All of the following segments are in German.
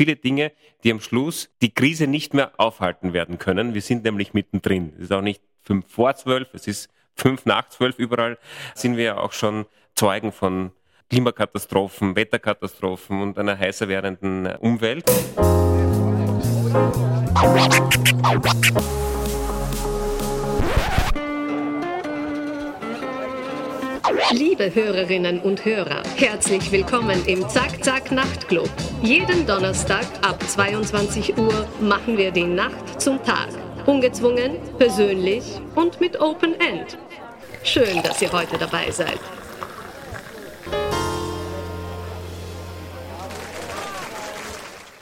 viele Dinge, die am Schluss die Krise nicht mehr aufhalten werden können. Wir sind nämlich mittendrin. Es ist auch nicht fünf vor zwölf, es ist fünf nach zwölf überall, sind wir ja auch schon Zeugen von Klimakatastrophen, Wetterkatastrophen und einer heißer werdenden Umwelt. Liebe Hörerinnen und Hörer, herzlich willkommen im Zack Zack Nachtclub. Jeden Donnerstag ab 22 Uhr machen wir die Nacht zum Tag. Ungezwungen, persönlich und mit Open End. Schön, dass ihr heute dabei seid.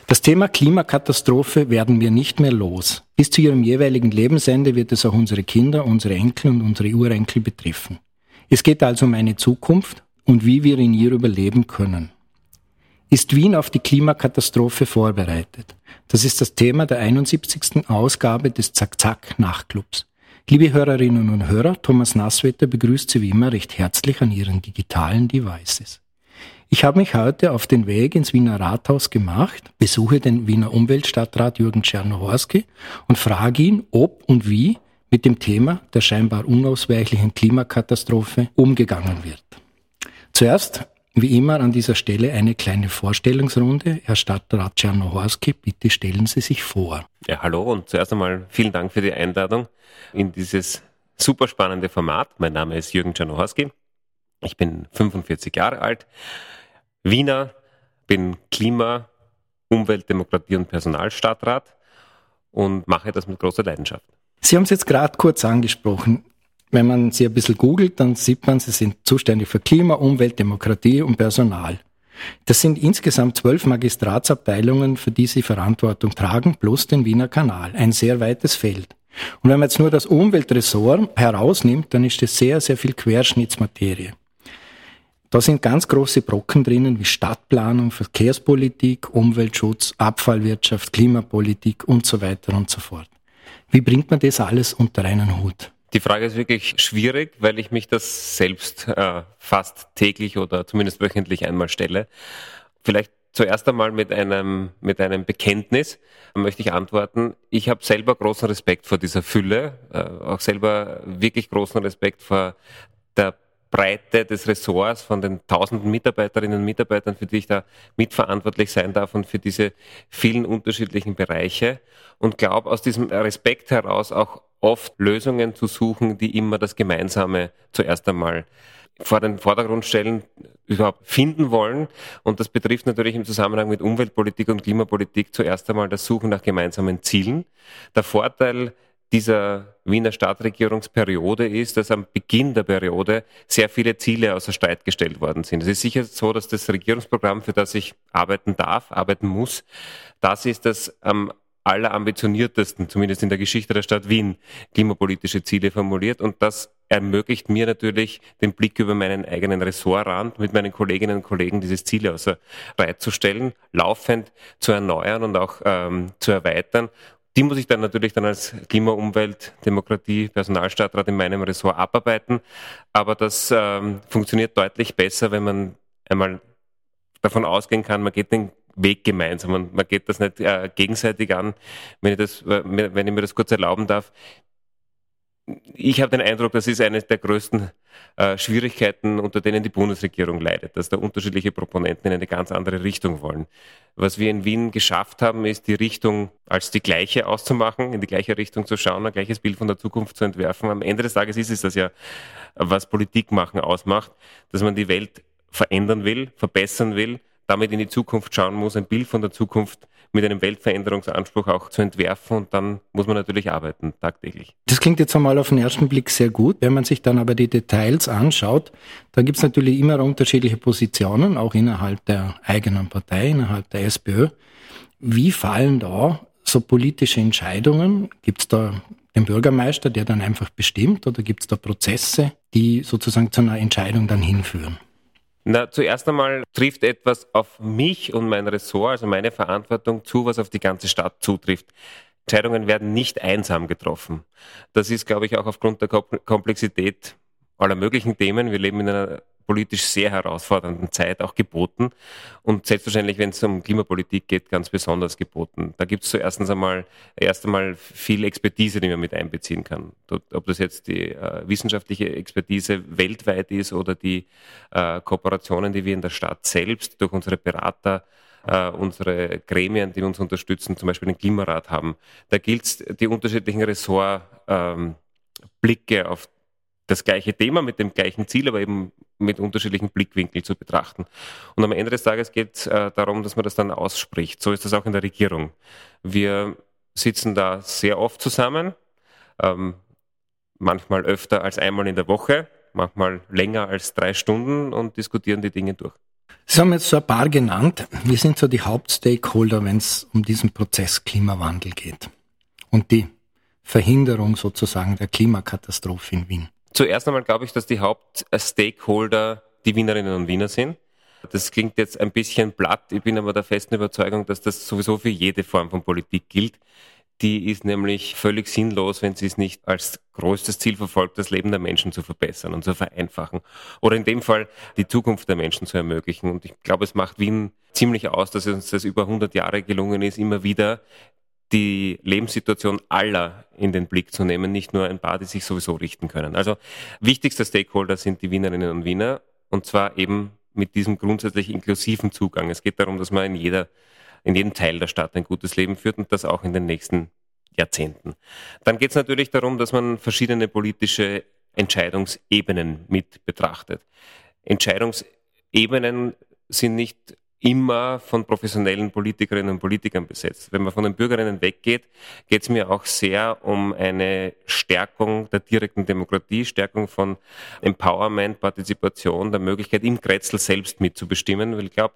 Das Thema Klimakatastrophe werden wir nicht mehr los. Bis zu ihrem jeweiligen Lebensende wird es auch unsere Kinder, unsere Enkel und unsere Urenkel betreffen. Es geht also um eine Zukunft und wie wir in ihr überleben können. Ist Wien auf die Klimakatastrophe vorbereitet? Das ist das Thema der 71. Ausgabe des Zack-Zack-Nachtclubs. Liebe Hörerinnen und Hörer, Thomas Nasswetter begrüßt Sie wie immer recht herzlich an Ihren digitalen Devices. Ich habe mich heute auf den Weg ins Wiener Rathaus gemacht, besuche den Wiener Umweltstadtrat Jürgen Czernohorski und frage ihn, ob und wie mit dem Thema der scheinbar unausweichlichen Klimakatastrophe umgegangen wird. Zuerst, wie immer, an dieser Stelle eine kleine Vorstellungsrunde. Herr Stadtrat Czernohorski, bitte stellen Sie sich vor. Ja, hallo und zuerst einmal vielen Dank für die Einladung in dieses super spannende Format. Mein Name ist Jürgen Czernohorski. Ich bin 45 Jahre alt, Wiener, bin Klima, Umwelt, Demokratie und Personalstadtrat und mache das mit großer Leidenschaft. Sie haben es jetzt gerade kurz angesprochen. Wenn man sie ein bisschen googelt, dann sieht man, sie sind zuständig für Klima, Umwelt, Demokratie und Personal. Das sind insgesamt zwölf Magistratsabteilungen, für die sie Verantwortung tragen, plus den Wiener Kanal. Ein sehr weites Feld. Und wenn man jetzt nur das Umweltressort herausnimmt, dann ist das sehr, sehr viel Querschnittsmaterie. Da sind ganz große Brocken drinnen wie Stadtplanung, Verkehrspolitik, Umweltschutz, Abfallwirtschaft, Klimapolitik und so weiter und so fort. Wie bringt man das alles unter einen Hut? Die Frage ist wirklich schwierig, weil ich mich das selbst äh, fast täglich oder zumindest wöchentlich einmal stelle. Vielleicht zuerst einmal mit einem, mit einem Bekenntnis möchte ich antworten. Ich habe selber großen Respekt vor dieser Fülle, äh, auch selber wirklich großen Respekt vor der Breite des Ressorts von den tausenden Mitarbeiterinnen und Mitarbeitern, für die ich da mitverantwortlich sein darf und für diese vielen unterschiedlichen Bereiche und glaube aus diesem Respekt heraus auch oft Lösungen zu suchen, die immer das Gemeinsame zuerst einmal vor den Vordergrund stellen, überhaupt finden wollen. Und das betrifft natürlich im Zusammenhang mit Umweltpolitik und Klimapolitik zuerst einmal das Suchen nach gemeinsamen Zielen. Der Vorteil dieser Wiener Stadtregierungsperiode ist, dass am Beginn der Periode sehr viele Ziele außer Streit gestellt worden sind. Es ist sicher so, dass das Regierungsprogramm, für das ich arbeiten darf, arbeiten muss, das ist, das am allerambitioniertesten, zumindest in der Geschichte der Stadt Wien, klimapolitische Ziele formuliert. Und das ermöglicht mir natürlich den Blick über meinen eigenen Ressortrand, mit meinen Kolleginnen und Kollegen dieses Ziel außer Reihe zu stellen, laufend zu erneuern und auch ähm, zu erweitern die muss ich dann natürlich dann als Klima, Umwelt, Demokratie, Personalstadtrat in meinem Ressort abarbeiten. Aber das ähm, funktioniert deutlich besser, wenn man einmal davon ausgehen kann, man geht den Weg gemeinsam und man geht das nicht äh, gegenseitig an. Wenn ich, das, äh, wenn ich mir das kurz erlauben darf, ich habe den Eindruck, das ist eine der größten äh, Schwierigkeiten, unter denen die Bundesregierung leidet, dass da unterschiedliche Proponenten in eine ganz andere Richtung wollen. Was wir in Wien geschafft haben, ist die Richtung als die gleiche auszumachen, in die gleiche Richtung zu schauen, ein gleiches Bild von der Zukunft zu entwerfen. Am Ende des Tages ist es das ja, was Politik machen ausmacht, dass man die Welt verändern will, verbessern will, damit in die Zukunft schauen muss, ein Bild von der Zukunft mit einem Weltveränderungsanspruch auch zu entwerfen und dann muss man natürlich arbeiten, tagtäglich. Das klingt jetzt einmal auf den ersten Blick sehr gut. Wenn man sich dann aber die Details anschaut, da gibt es natürlich immer unterschiedliche Positionen, auch innerhalb der eigenen Partei, innerhalb der SPÖ. Wie fallen da so politische Entscheidungen? Gibt es da den Bürgermeister, der dann einfach bestimmt, oder gibt es da Prozesse, die sozusagen zu einer Entscheidung dann hinführen? Na, zuerst einmal trifft etwas auf mich und mein Ressort, also meine Verantwortung zu, was auf die ganze Stadt zutrifft. Entscheidungen werden nicht einsam getroffen. Das ist, glaube ich, auch aufgrund der Komplexität aller möglichen Themen. Wir leben in einer politisch sehr herausfordernden Zeit auch geboten und selbstverständlich, wenn es um Klimapolitik geht, ganz besonders geboten. Da gibt es zuerst einmal erst einmal viel Expertise, die man mit einbeziehen kann. Ob das jetzt die äh, wissenschaftliche Expertise weltweit ist oder die äh, Kooperationen, die wir in der Stadt selbst durch unsere Berater äh, unsere Gremien, die uns unterstützen, zum Beispiel den Klimarat haben. Da gilt es, die unterschiedlichen Ressortblicke ähm, auf das gleiche Thema mit dem gleichen Ziel, aber eben mit unterschiedlichen Blickwinkeln zu betrachten. Und am Ende des Tages geht es äh, darum, dass man das dann ausspricht. So ist das auch in der Regierung. Wir sitzen da sehr oft zusammen, ähm, manchmal öfter als einmal in der Woche, manchmal länger als drei Stunden und diskutieren die Dinge durch. Sie haben jetzt so ein paar genannt. Wir sind so die Hauptstakeholder, wenn es um diesen Prozess Klimawandel geht und die Verhinderung sozusagen der Klimakatastrophe in Wien. Zuerst einmal glaube ich, dass die Hauptstakeholder die Wienerinnen und Wiener sind. Das klingt jetzt ein bisschen platt. Ich bin aber der festen Überzeugung, dass das sowieso für jede Form von Politik gilt. Die ist nämlich völlig sinnlos, wenn sie es nicht als größtes Ziel verfolgt, das Leben der Menschen zu verbessern und zu vereinfachen. Oder in dem Fall die Zukunft der Menschen zu ermöglichen. Und ich glaube, es macht Wien ziemlich aus, dass es uns das über 100 Jahre gelungen ist, immer wieder die Lebenssituation aller in den Blick zu nehmen, nicht nur ein paar, die sich sowieso richten können. Also wichtigster Stakeholder sind die Wienerinnen und Wiener und zwar eben mit diesem grundsätzlich inklusiven Zugang. Es geht darum, dass man in jeder in jedem Teil der Stadt ein gutes Leben führt und das auch in den nächsten Jahrzehnten. Dann geht es natürlich darum, dass man verschiedene politische Entscheidungsebenen mit betrachtet. Entscheidungsebenen sind nicht immer von professionellen Politikerinnen und Politikern besetzt. Wenn man von den Bürgerinnen weggeht, geht es mir auch sehr um eine Stärkung der direkten Demokratie, Stärkung von Empowerment, Partizipation, der Möglichkeit, im Kretzel selbst mitzubestimmen. Weil ich glaube,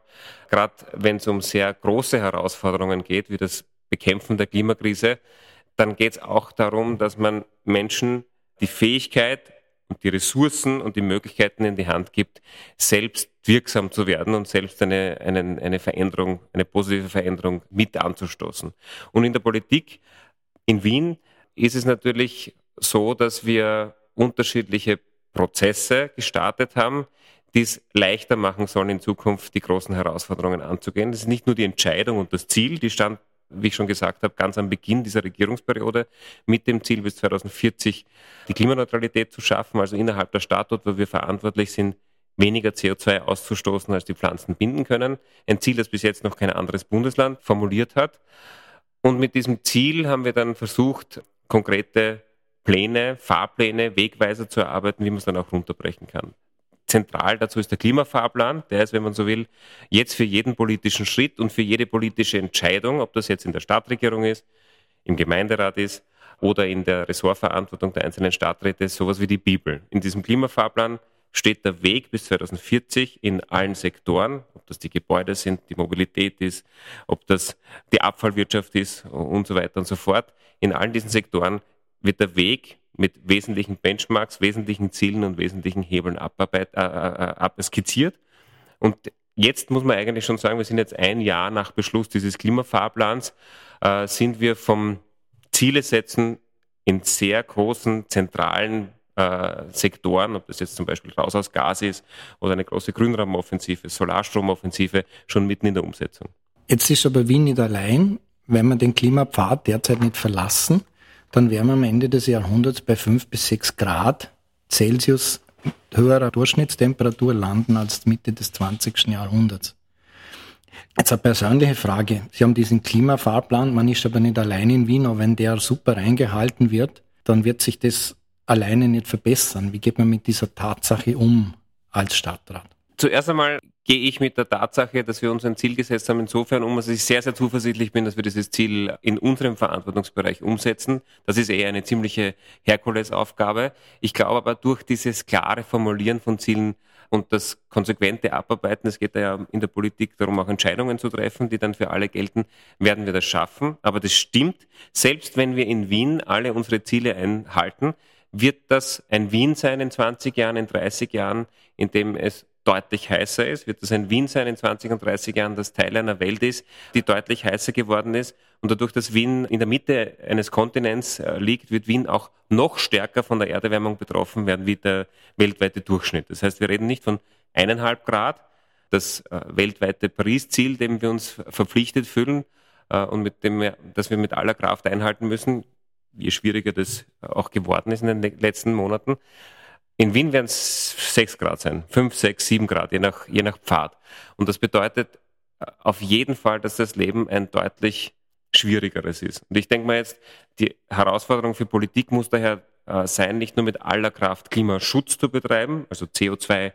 gerade wenn es um sehr große Herausforderungen geht, wie das Bekämpfen der Klimakrise, dann geht es auch darum, dass man Menschen die Fähigkeit und die Ressourcen und die Möglichkeiten in die Hand gibt, selbst wirksam zu werden und selbst eine, eine, eine Veränderung, eine positive Veränderung mit anzustoßen. Und in der Politik in Wien ist es natürlich so, dass wir unterschiedliche Prozesse gestartet haben, die es leichter machen sollen, in Zukunft die großen Herausforderungen anzugehen. Das ist nicht nur die Entscheidung und das Ziel, die stand wie ich schon gesagt habe, ganz am Beginn dieser Regierungsperiode mit dem Ziel, bis 2040 die Klimaneutralität zu schaffen, also innerhalb der Stadt, dort, wo wir verantwortlich sind, weniger CO2 auszustoßen, als die Pflanzen binden können. Ein Ziel, das bis jetzt noch kein anderes Bundesland formuliert hat. Und mit diesem Ziel haben wir dann versucht, konkrete Pläne, Fahrpläne, Wegweiser zu erarbeiten, wie man es dann auch runterbrechen kann. Zentral dazu ist der Klimafahrplan. Der ist, wenn man so will, jetzt für jeden politischen Schritt und für jede politische Entscheidung, ob das jetzt in der Stadtregierung ist, im Gemeinderat ist oder in der Ressortverantwortung der einzelnen Stadträte, sowas wie die Bibel. In diesem Klimafahrplan steht der Weg bis 2040 in allen Sektoren, ob das die Gebäude sind, die Mobilität ist, ob das die Abfallwirtschaft ist und so weiter und so fort. In allen diesen Sektoren wird der Weg mit wesentlichen Benchmarks, wesentlichen Zielen und wesentlichen Hebeln abarbeit, äh, äh, äh skizziert. Und jetzt muss man eigentlich schon sagen, wir sind jetzt ein Jahr nach Beschluss dieses Klimafahrplans, äh, sind wir vom Ziele setzen in sehr großen zentralen äh, Sektoren, ob das jetzt zum Beispiel raus aus Gas ist oder eine große Grünraumoffensive, Solarstromoffensive, schon mitten in der Umsetzung. Jetzt ist aber Wien nicht allein, wenn wir den Klimapfad derzeit nicht verlassen dann wären wir am Ende des Jahrhunderts bei fünf bis sechs Grad Celsius höherer Durchschnittstemperatur landen als Mitte des 20. Jahrhunderts. Jetzt eine persönliche Frage. Sie haben diesen Klimafahrplan, man ist aber nicht allein in Wien, aber wenn der super eingehalten wird, dann wird sich das alleine nicht verbessern. Wie geht man mit dieser Tatsache um als Stadtrat? Zuerst einmal gehe ich mit der Tatsache, dass wir uns ein Ziel gesetzt haben, insofern um, dass ich sehr, sehr zuversichtlich bin, dass wir dieses Ziel in unserem Verantwortungsbereich umsetzen. Das ist eher eine ziemliche Herkulesaufgabe. Ich glaube aber durch dieses klare Formulieren von Zielen und das konsequente Abarbeiten, es geht ja in der Politik darum, auch Entscheidungen zu treffen, die dann für alle gelten, werden wir das schaffen. Aber das stimmt, selbst wenn wir in Wien alle unsere Ziele einhalten, wird das ein Wien sein in 20 Jahren, in 30 Jahren, in dem es deutlich heißer ist, wird es ein Wien sein in 20 und 30 Jahren, das Teil einer Welt ist, die deutlich heißer geworden ist. Und dadurch, dass Wien in der Mitte eines Kontinents äh, liegt, wird Wien auch noch stärker von der Erderwärmung betroffen werden wie der weltweite Durchschnitt. Das heißt, wir reden nicht von eineinhalb Grad, das äh, weltweite Paris-Ziel, dem wir uns verpflichtet fühlen äh, und mit dem, wir, das wir mit aller Kraft einhalten müssen, je schwieriger das auch geworden ist in den letzten Monaten. In Wien werden es sechs Grad sein, fünf, sechs, sieben Grad, je nach, je nach Pfad. Und das bedeutet äh, auf jeden Fall, dass das Leben ein deutlich schwierigeres ist. Und ich denke mal jetzt, die Herausforderung für Politik muss daher äh, sein, nicht nur mit aller Kraft Klimaschutz zu betreiben, also CO2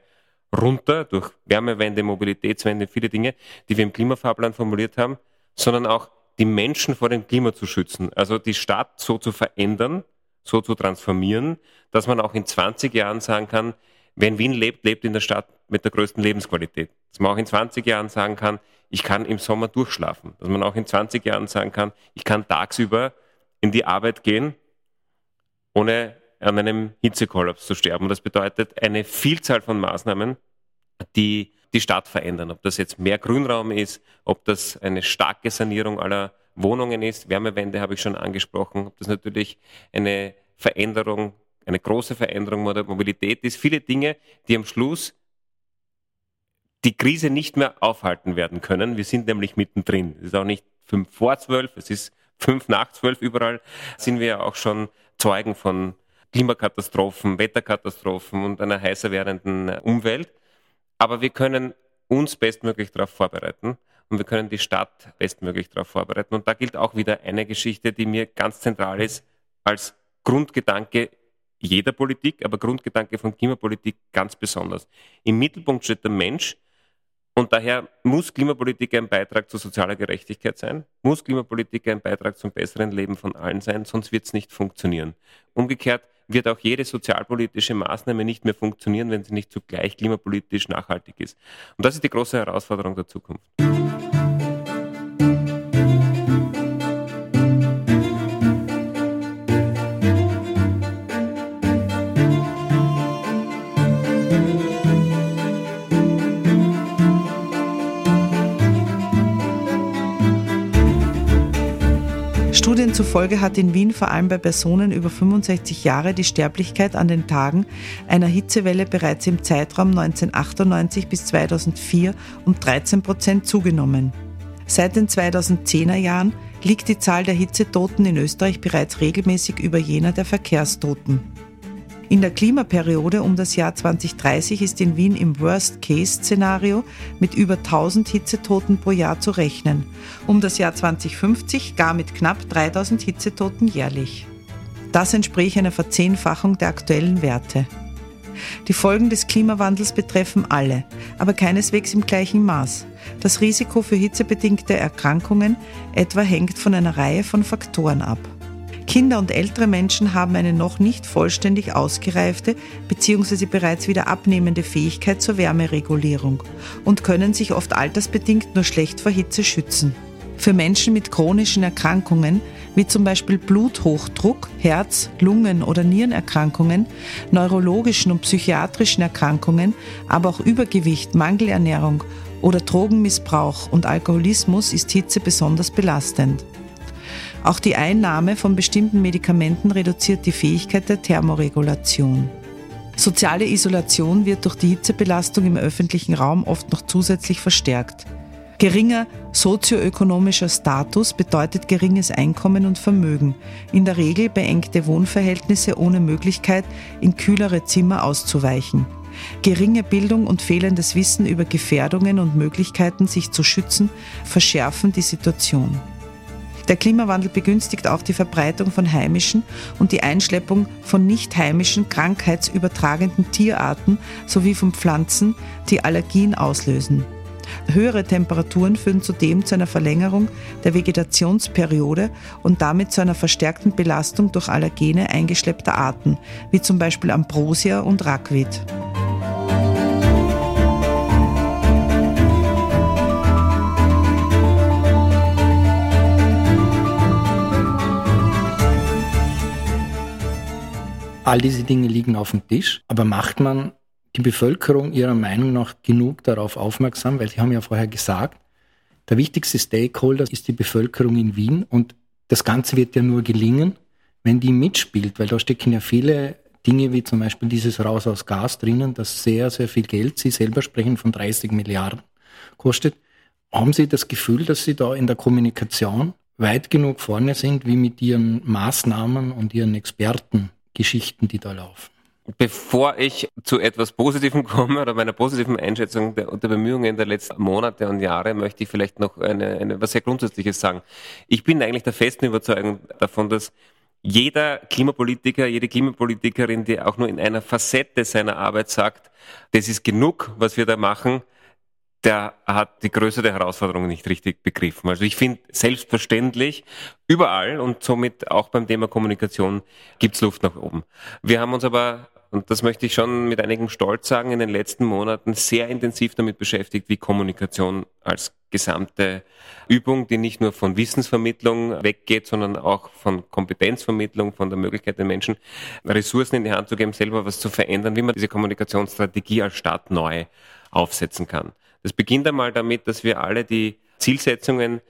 runter durch Wärmewende, Mobilitätswende, viele Dinge, die wir im Klimafahrplan formuliert haben, sondern auch die Menschen vor dem Klima zu schützen. Also die Stadt so zu verändern, so zu transformieren, dass man auch in 20 Jahren sagen kann, wer in Wien lebt, lebt in der Stadt mit der größten Lebensqualität. Dass man auch in 20 Jahren sagen kann, ich kann im Sommer durchschlafen. Dass man auch in 20 Jahren sagen kann, ich kann tagsüber in die Arbeit gehen, ohne an einem Hitzekollaps zu sterben. Das bedeutet eine Vielzahl von Maßnahmen, die die Stadt verändern. Ob das jetzt mehr Grünraum ist, ob das eine starke Sanierung aller Wohnungen ist, Wärmewende habe ich schon angesprochen, ob das natürlich eine Veränderung, eine große Veränderung der Mobilität ist, viele Dinge, die am Schluss die Krise nicht mehr aufhalten werden können. Wir sind nämlich mittendrin. Es ist auch nicht fünf vor zwölf, es ist fünf nach zwölf. Überall sind wir ja auch schon Zeugen von Klimakatastrophen, Wetterkatastrophen und einer heißer werdenden Umwelt. Aber wir können uns bestmöglich darauf vorbereiten und wir können die Stadt bestmöglich darauf vorbereiten. Und da gilt auch wieder eine Geschichte, die mir ganz zentral ist als Grundgedanke jeder Politik, aber Grundgedanke von Klimapolitik ganz besonders. Im Mittelpunkt steht der Mensch und daher muss Klimapolitik ein Beitrag zur sozialer Gerechtigkeit sein, muss Klimapolitik ein Beitrag zum besseren Leben von allen sein, sonst wird es nicht funktionieren. Umgekehrt wird auch jede sozialpolitische Maßnahme nicht mehr funktionieren, wenn sie nicht zugleich klimapolitisch nachhaltig ist. Und das ist die große Herausforderung der Zukunft. Zufolge hat in Wien vor allem bei Personen über 65 Jahre die Sterblichkeit an den Tagen einer Hitzewelle bereits im Zeitraum 1998 bis 2004 um 13 Prozent zugenommen. Seit den 2010er Jahren liegt die Zahl der Hitzetoten in Österreich bereits regelmäßig über jener der Verkehrstoten. In der Klimaperiode um das Jahr 2030 ist in Wien im Worst-Case-Szenario mit über 1000 Hitzetoten pro Jahr zu rechnen, um das Jahr 2050 gar mit knapp 3000 Hitzetoten jährlich. Das entspricht einer Verzehnfachung der aktuellen Werte. Die Folgen des Klimawandels betreffen alle, aber keineswegs im gleichen Maß. Das Risiko für hitzebedingte Erkrankungen etwa hängt von einer Reihe von Faktoren ab. Kinder und ältere Menschen haben eine noch nicht vollständig ausgereifte bzw. bereits wieder abnehmende Fähigkeit zur Wärmeregulierung und können sich oft altersbedingt nur schlecht vor Hitze schützen. Für Menschen mit chronischen Erkrankungen, wie zum Beispiel Bluthochdruck, Herz-, Lungen- oder Nierenerkrankungen, neurologischen und psychiatrischen Erkrankungen, aber auch Übergewicht, Mangelernährung oder Drogenmissbrauch und Alkoholismus ist Hitze besonders belastend. Auch die Einnahme von bestimmten Medikamenten reduziert die Fähigkeit der Thermoregulation. Soziale Isolation wird durch die Hitzebelastung im öffentlichen Raum oft noch zusätzlich verstärkt. Geringer sozioökonomischer Status bedeutet geringes Einkommen und Vermögen, in der Regel beengte Wohnverhältnisse ohne Möglichkeit, in kühlere Zimmer auszuweichen. Geringe Bildung und fehlendes Wissen über Gefährdungen und Möglichkeiten, sich zu schützen, verschärfen die Situation. Der Klimawandel begünstigt auch die Verbreitung von heimischen und die Einschleppung von nicht heimischen krankheitsübertragenden Tierarten sowie von Pflanzen, die Allergien auslösen. Höhere Temperaturen führen zudem zu einer Verlängerung der Vegetationsperiode und damit zu einer verstärkten Belastung durch Allergene eingeschleppter Arten, wie zum Beispiel Ambrosia und Rackwit. All diese Dinge liegen auf dem Tisch, aber macht man die Bevölkerung ihrer Meinung nach genug darauf aufmerksam? Weil Sie haben ja vorher gesagt, der wichtigste Stakeholder ist die Bevölkerung in Wien und das Ganze wird ja nur gelingen, wenn die mitspielt, weil da stecken ja viele Dinge wie zum Beispiel dieses Raus aus Gas drinnen, das sehr, sehr viel Geld, Sie selber sprechen von 30 Milliarden kostet. Haben Sie das Gefühl, dass Sie da in der Kommunikation weit genug vorne sind, wie mit Ihren Maßnahmen und Ihren Expertengeschichten, die da laufen? Bevor ich zu etwas Positivem komme oder meiner positiven Einschätzung der, der Bemühungen der letzten Monate und Jahre, möchte ich vielleicht noch eine, eine, was sehr Grundsätzliches sagen. Ich bin eigentlich der festen Überzeugung davon, dass jeder Klimapolitiker, jede Klimapolitikerin, die auch nur in einer Facette seiner Arbeit sagt, das ist genug, was wir da machen, der hat die Größe der Herausforderung nicht richtig begriffen. Also ich finde selbstverständlich überall und somit auch beim Thema Kommunikation gibt's Luft nach oben. Wir haben uns aber und das möchte ich schon mit einigem Stolz sagen, in den letzten Monaten sehr intensiv damit beschäftigt, wie Kommunikation als gesamte Übung, die nicht nur von Wissensvermittlung weggeht, sondern auch von Kompetenzvermittlung, von der Möglichkeit den Menschen Ressourcen in die Hand zu geben, selber was zu verändern, wie man diese Kommunikationsstrategie als Staat neu aufsetzen kann. Das beginnt einmal damit, dass wir alle die Zielsetzungen,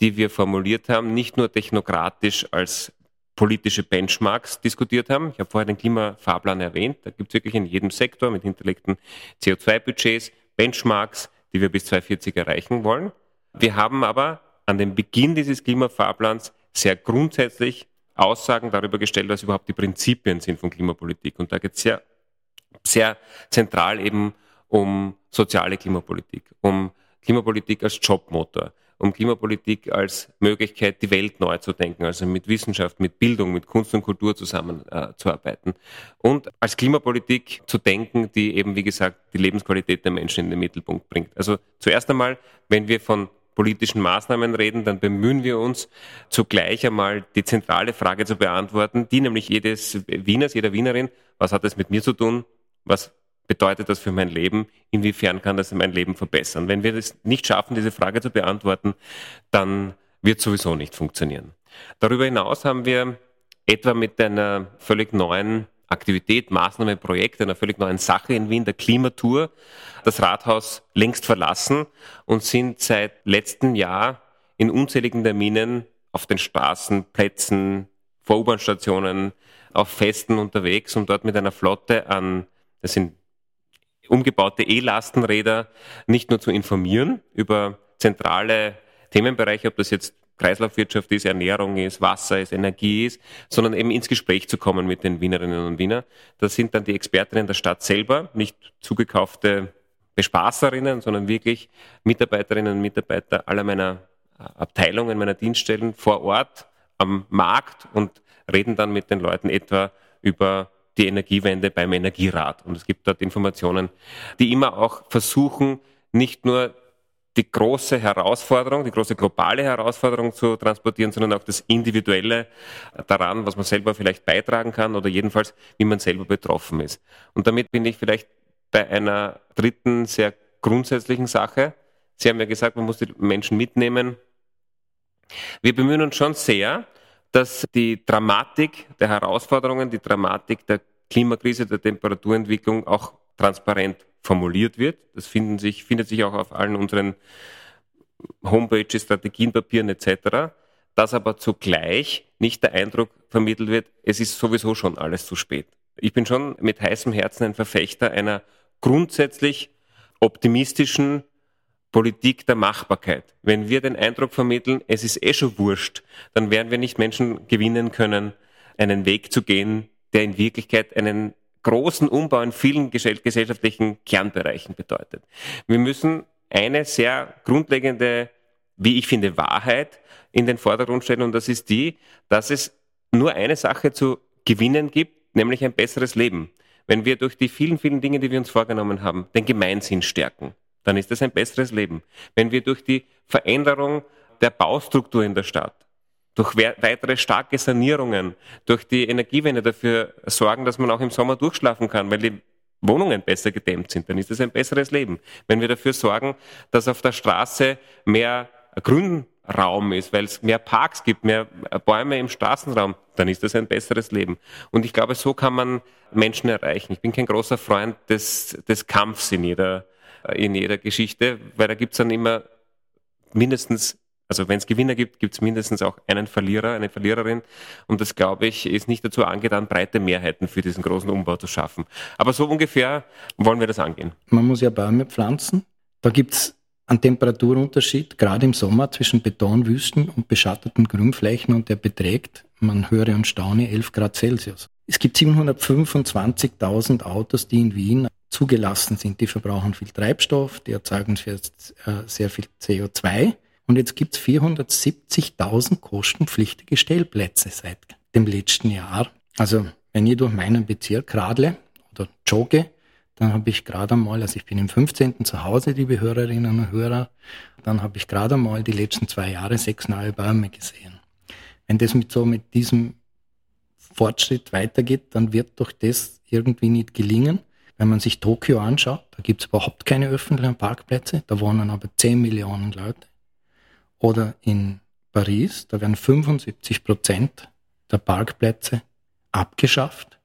die wir formuliert haben, nicht nur technokratisch als politische Benchmarks diskutiert haben. Ich habe vorher den Klimafahrplan erwähnt. Da gibt es wirklich in jedem Sektor mit hinterlegten CO2-Budgets Benchmarks, die wir bis 2040 erreichen wollen. Wir haben aber an dem Beginn dieses Klimafahrplans sehr grundsätzlich Aussagen darüber gestellt, was überhaupt die Prinzipien sind von Klimapolitik. Und da geht es sehr, sehr zentral eben um soziale Klimapolitik, um Klimapolitik als Jobmotor, um Klimapolitik als Möglichkeit, die Welt neu zu denken, also mit Wissenschaft, mit Bildung, mit Kunst und Kultur zusammenzuarbeiten. Äh, und als Klimapolitik zu denken, die eben, wie gesagt, die Lebensqualität der Menschen in den Mittelpunkt bringt. Also zuerst einmal, wenn wir von politischen Maßnahmen reden, dann bemühen wir uns zugleich einmal die zentrale Frage zu beantworten, die nämlich jedes Wieners, jeder Wienerin, was hat das mit mir zu tun? Was bedeutet das für mein Leben? Inwiefern kann das mein Leben verbessern? Wenn wir es nicht schaffen, diese Frage zu beantworten, dann wird sowieso nicht funktionieren. Darüber hinaus haben wir etwa mit einer völlig neuen Aktivität, Maßnahme, Projekt, einer völlig neuen Sache in Wien, der Klimatour, das Rathaus längst verlassen und sind seit letztem Jahr in unzähligen Terminen auf den Straßen, Plätzen, vor U-Bahn-Stationen, auf Festen unterwegs, um dort mit einer Flotte an, das sind umgebaute E-Lastenräder nicht nur zu informieren über zentrale Themenbereiche, ob das jetzt Kreislaufwirtschaft ist, Ernährung ist, Wasser ist, Energie ist, sondern eben ins Gespräch zu kommen mit den Wienerinnen und Wiener. Das sind dann die Expertinnen der Stadt selber, nicht zugekaufte Bespaßerinnen, sondern wirklich Mitarbeiterinnen und Mitarbeiter aller meiner Abteilungen, meiner Dienststellen vor Ort am Markt und reden dann mit den Leuten etwa über die Energiewende beim Energierat. Und es gibt dort Informationen, die immer auch versuchen, nicht nur die große Herausforderung, die große globale Herausforderung zu transportieren, sondern auch das Individuelle daran, was man selber vielleicht beitragen kann oder jedenfalls, wie man selber betroffen ist. Und damit bin ich vielleicht bei einer dritten sehr grundsätzlichen Sache. Sie haben ja gesagt, man muss die Menschen mitnehmen. Wir bemühen uns schon sehr, dass die Dramatik der Herausforderungen, die Dramatik der Klimakrise, der Temperaturentwicklung auch transparent formuliert wird. Das finden sich, findet sich auch auf allen unseren Homepages, Strategienpapieren etc. Dass aber zugleich nicht der Eindruck vermittelt wird, es ist sowieso schon alles zu spät. Ich bin schon mit heißem Herzen ein Verfechter einer grundsätzlich optimistischen Politik der Machbarkeit. Wenn wir den Eindruck vermitteln, es ist eh schon wurscht, dann werden wir nicht Menschen gewinnen können, einen Weg zu gehen, der in Wirklichkeit einen großen Umbau in vielen gesellschaftlichen Kernbereichen bedeutet. Wir müssen eine sehr grundlegende, wie ich finde, Wahrheit in den Vordergrund stellen und das ist die, dass es nur eine Sache zu gewinnen gibt, nämlich ein besseres Leben. Wenn wir durch die vielen, vielen Dinge, die wir uns vorgenommen haben, den Gemeinsinn stärken, dann ist das ein besseres Leben. Wenn wir durch die Veränderung der Baustruktur in der Stadt, durch weitere starke Sanierungen, durch die Energiewende dafür sorgen, dass man auch im Sommer durchschlafen kann, weil die Wohnungen besser gedämmt sind, dann ist das ein besseres Leben. Wenn wir dafür sorgen, dass auf der Straße mehr Grün Raum ist, weil es mehr Parks gibt, mehr Bäume im Straßenraum, dann ist das ein besseres Leben. Und ich glaube, so kann man Menschen erreichen. Ich bin kein großer Freund des, des Kampfs in jeder, in jeder Geschichte, weil da gibt's dann immer mindestens also wenn es Gewinner gibt, gibt es mindestens auch einen Verlierer, eine Verliererin. Und das, glaube ich, ist nicht dazu angetan, breite Mehrheiten für diesen großen Umbau zu schaffen. Aber so ungefähr wollen wir das angehen. Man muss ja Bäume pflanzen. Da gibt es einen Temperaturunterschied, gerade im Sommer, zwischen Betonwüsten und beschatteten Grünflächen und der beträgt, man höre und staune, 11 Grad Celsius. Es gibt 725.000 Autos, die in Wien zugelassen sind. Die verbrauchen viel Treibstoff, die erzeugen sehr viel CO2 und jetzt gibt's 470.000 kostenpflichtige Stellplätze seit dem letzten Jahr. Also wenn ich durch meinen Bezirk radle oder jogge, dann habe ich gerade einmal, also ich bin im 15. zu Hause, liebe Hörerinnen und Hörer, dann habe ich gerade einmal die letzten zwei Jahre sechs neue Bäume gesehen. Wenn das mit so mit diesem Fortschritt weitergeht, dann wird doch das irgendwie nicht gelingen. Wenn man sich Tokio anschaut, da gibt's überhaupt keine öffentlichen Parkplätze, da wohnen aber 10 Millionen Leute. Oder in Paris, da werden 75 Prozent der Parkplätze abgeschafft.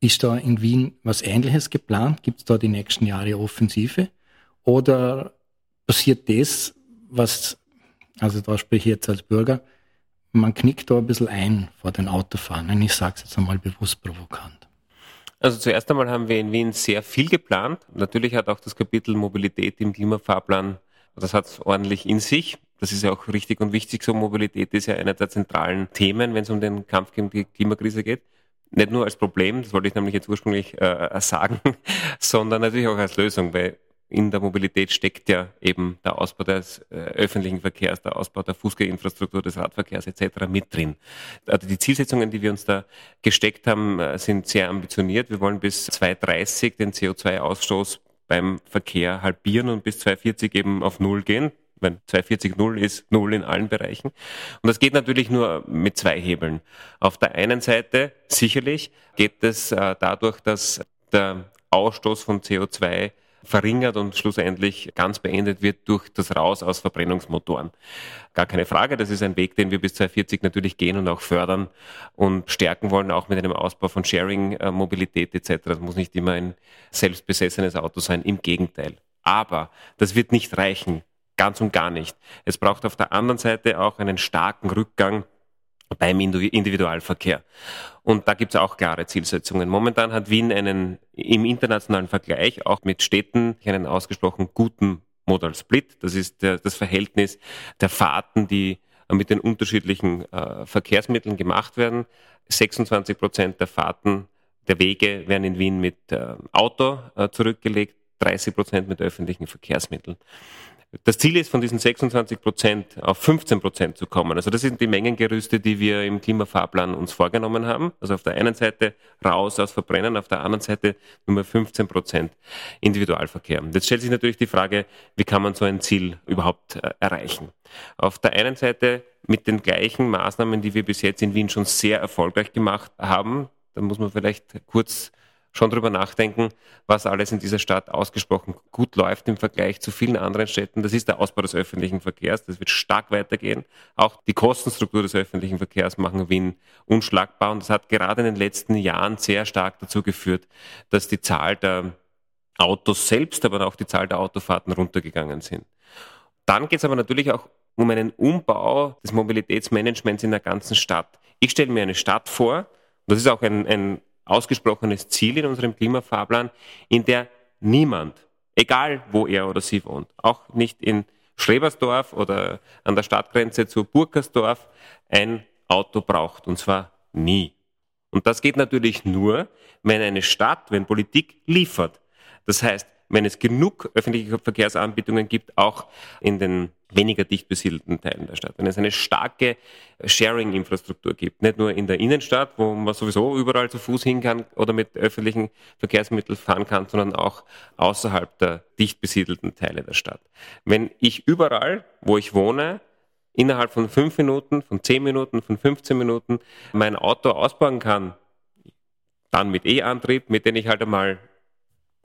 Ist da in Wien was Ähnliches geplant? Gibt es da die nächsten Jahre Offensive? Oder passiert das, was, also da spreche ich jetzt als Bürger, man knickt da ein bisschen ein vor den Autofahrern. Ich sage es jetzt einmal bewusst provokant. Also zuerst einmal haben wir in Wien sehr viel geplant. Natürlich hat auch das Kapitel Mobilität im Klimafahrplan, das hat es ordentlich in sich. Das ist ja auch richtig und wichtig. So Mobilität ist ja einer der zentralen Themen, wenn es um den Kampf gegen die Klimakrise geht. Nicht nur als Problem, das wollte ich nämlich jetzt ursprünglich äh, sagen, sondern natürlich auch als Lösung, weil in der Mobilität steckt ja eben der Ausbau des äh, öffentlichen Verkehrs, der Ausbau der Fußgängerinfrastruktur, des Radverkehrs etc. mit drin. Also die Zielsetzungen, die wir uns da gesteckt haben, äh, sind sehr ambitioniert. Wir wollen bis 2030 den CO2-Ausstoß beim Verkehr halbieren und bis 2040 eben auf Null gehen wenn 240 Null ist Null in allen Bereichen. Und das geht natürlich nur mit zwei Hebeln. Auf der einen Seite sicherlich geht es äh, dadurch, dass der Ausstoß von CO2 verringert und schlussendlich ganz beendet wird durch das Raus aus Verbrennungsmotoren. Gar keine Frage, das ist ein Weg, den wir bis 2040 natürlich gehen und auch fördern und stärken wollen, auch mit einem Ausbau von Sharing-Mobilität etc. Das muss nicht immer ein selbstbesessenes Auto sein, im Gegenteil. Aber das wird nicht reichen. Ganz und gar nicht. Es braucht auf der anderen Seite auch einen starken Rückgang beim Individualverkehr. Und da gibt es auch klare Zielsetzungen. Momentan hat Wien einen im internationalen Vergleich auch mit Städten einen ausgesprochen guten Modal Split. Das ist der, das Verhältnis der Fahrten, die mit den unterschiedlichen äh, Verkehrsmitteln gemacht werden. 26 Prozent der Fahrten der Wege werden in Wien mit äh, Auto äh, zurückgelegt, 30 Prozent mit öffentlichen Verkehrsmitteln. Das Ziel ist, von diesen 26 Prozent auf 15 Prozent zu kommen. Also das sind die Mengengerüste, die wir im Klimafahrplan uns vorgenommen haben. Also auf der einen Seite raus aus Verbrennen, auf der anderen Seite Nummer 15 Prozent Individualverkehr. Jetzt stellt sich natürlich die Frage, wie kann man so ein Ziel überhaupt äh, erreichen? Auf der einen Seite mit den gleichen Maßnahmen, die wir bis jetzt in Wien schon sehr erfolgreich gemacht haben. Da muss man vielleicht kurz schon drüber nachdenken, was alles in dieser Stadt ausgesprochen gut läuft im Vergleich zu vielen anderen Städten. Das ist der Ausbau des öffentlichen Verkehrs. Das wird stark weitergehen. Auch die Kostenstruktur des öffentlichen Verkehrs machen Wien unschlagbar. Und das hat gerade in den letzten Jahren sehr stark dazu geführt, dass die Zahl der Autos selbst, aber auch die Zahl der Autofahrten runtergegangen sind. Dann geht es aber natürlich auch um einen Umbau des Mobilitätsmanagements in der ganzen Stadt. Ich stelle mir eine Stadt vor, das ist auch ein, ein ausgesprochenes Ziel in unserem Klimafahrplan, in der niemand, egal wo er oder sie wohnt, auch nicht in Schrebersdorf oder an der Stadtgrenze zu Burkersdorf, ein Auto braucht. Und zwar nie. Und das geht natürlich nur, wenn eine Stadt, wenn Politik liefert. Das heißt, wenn es genug öffentliche Verkehrsanbietungen gibt, auch in den weniger dicht besiedelten Teilen der Stadt. Wenn es eine starke Sharing-Infrastruktur gibt, nicht nur in der Innenstadt, wo man sowieso überall zu Fuß hin kann oder mit öffentlichen Verkehrsmitteln fahren kann, sondern auch außerhalb der dicht besiedelten Teile der Stadt. Wenn ich überall, wo ich wohne, innerhalb von fünf Minuten, von zehn Minuten, von 15 Minuten mein Auto ausbauen kann, dann mit E-Antrieb, mit dem ich halt einmal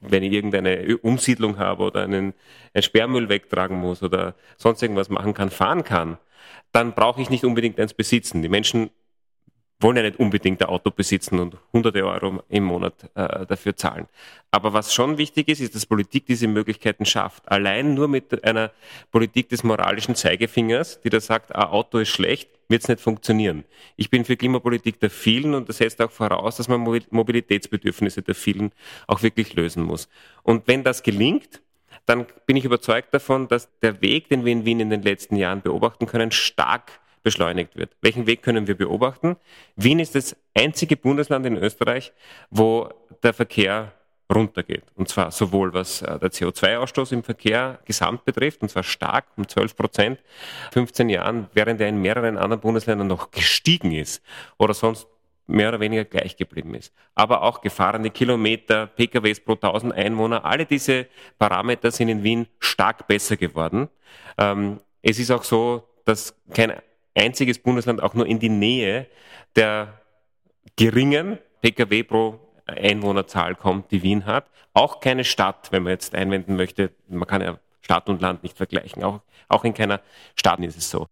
wenn ich irgendeine Umsiedlung habe oder einen, einen Sperrmüll wegtragen muss oder sonst irgendwas machen kann, fahren kann, dann brauche ich nicht unbedingt eins besitzen. Die Menschen wollen ja nicht unbedingt ein Auto besitzen und hunderte Euro im Monat äh, dafür zahlen. Aber was schon wichtig ist, ist, dass Politik diese Möglichkeiten schafft. Allein nur mit einer Politik des moralischen Zeigefingers, die da sagt, ein Auto ist schlecht, wird es nicht funktionieren. Ich bin für Klimapolitik der vielen und das setzt auch voraus, dass man Mobilitätsbedürfnisse der vielen auch wirklich lösen muss. Und wenn das gelingt, dann bin ich überzeugt davon, dass der Weg, den wir in Wien in den letzten Jahren beobachten können, stark beschleunigt wird. Welchen Weg können wir beobachten? Wien ist das einzige Bundesland in Österreich, wo der Verkehr runtergeht. Und zwar sowohl was äh, der CO2-Ausstoß im Verkehr gesamt betrifft, und zwar stark um 12 Prozent, 15 Jahren, während er in mehreren anderen Bundesländern noch gestiegen ist oder sonst mehr oder weniger gleich geblieben ist. Aber auch gefahrene Kilometer, PKWs pro 1000 Einwohner, alle diese Parameter sind in Wien stark besser geworden. Ähm, es ist auch so, dass kein einziges Bundesland auch nur in die Nähe der geringen PKW pro Einwohnerzahl kommt, die Wien hat. Auch keine Stadt, wenn man jetzt einwenden möchte, man kann ja Stadt und Land nicht vergleichen. Auch, auch in keiner Stadt ist es so.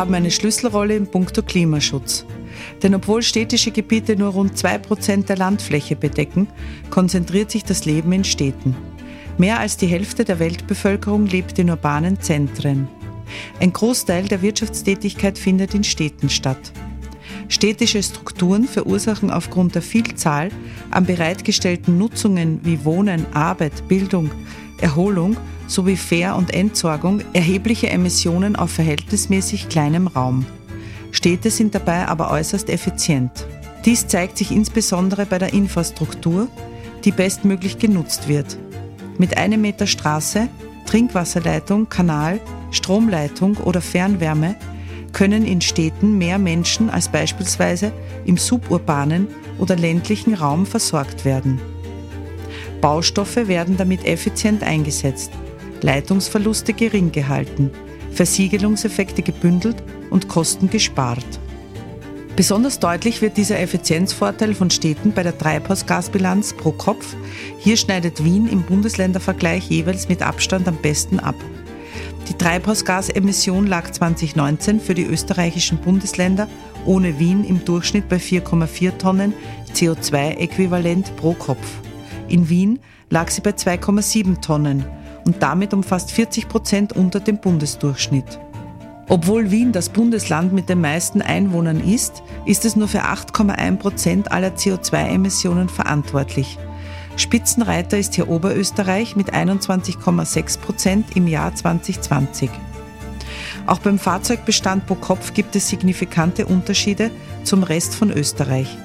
Haben eine Schlüsselrolle im Punkto Klimaschutz. Denn obwohl städtische Gebiete nur rund 2% der Landfläche bedecken, konzentriert sich das Leben in Städten. Mehr als die Hälfte der Weltbevölkerung lebt in urbanen Zentren. Ein Großteil der Wirtschaftstätigkeit findet in Städten statt. Städtische Strukturen verursachen aufgrund der Vielzahl an bereitgestellten Nutzungen wie Wohnen, Arbeit, Bildung, Erholung sowie Fähr- und Entsorgung erhebliche Emissionen auf verhältnismäßig kleinem Raum. Städte sind dabei aber äußerst effizient. Dies zeigt sich insbesondere bei der Infrastruktur, die bestmöglich genutzt wird. Mit einem Meter Straße, Trinkwasserleitung, Kanal, Stromleitung oder Fernwärme können in Städten mehr Menschen als beispielsweise im suburbanen oder ländlichen Raum versorgt werden. Baustoffe werden damit effizient eingesetzt, Leitungsverluste gering gehalten, Versiegelungseffekte gebündelt und Kosten gespart. Besonders deutlich wird dieser Effizienzvorteil von Städten bei der Treibhausgasbilanz pro Kopf. Hier schneidet Wien im Bundesländervergleich jeweils mit Abstand am besten ab. Die Treibhausgasemission lag 2019 für die österreichischen Bundesländer ohne Wien im Durchschnitt bei 4,4 Tonnen CO2-Äquivalent pro Kopf. In Wien lag sie bei 2,7 Tonnen und damit um fast 40 Prozent unter dem Bundesdurchschnitt. Obwohl Wien das Bundesland mit den meisten Einwohnern ist, ist es nur für 8,1 Prozent aller CO2-Emissionen verantwortlich. Spitzenreiter ist hier Oberösterreich mit 21,6 Prozent im Jahr 2020. Auch beim Fahrzeugbestand pro Kopf gibt es signifikante Unterschiede zum Rest von Österreich.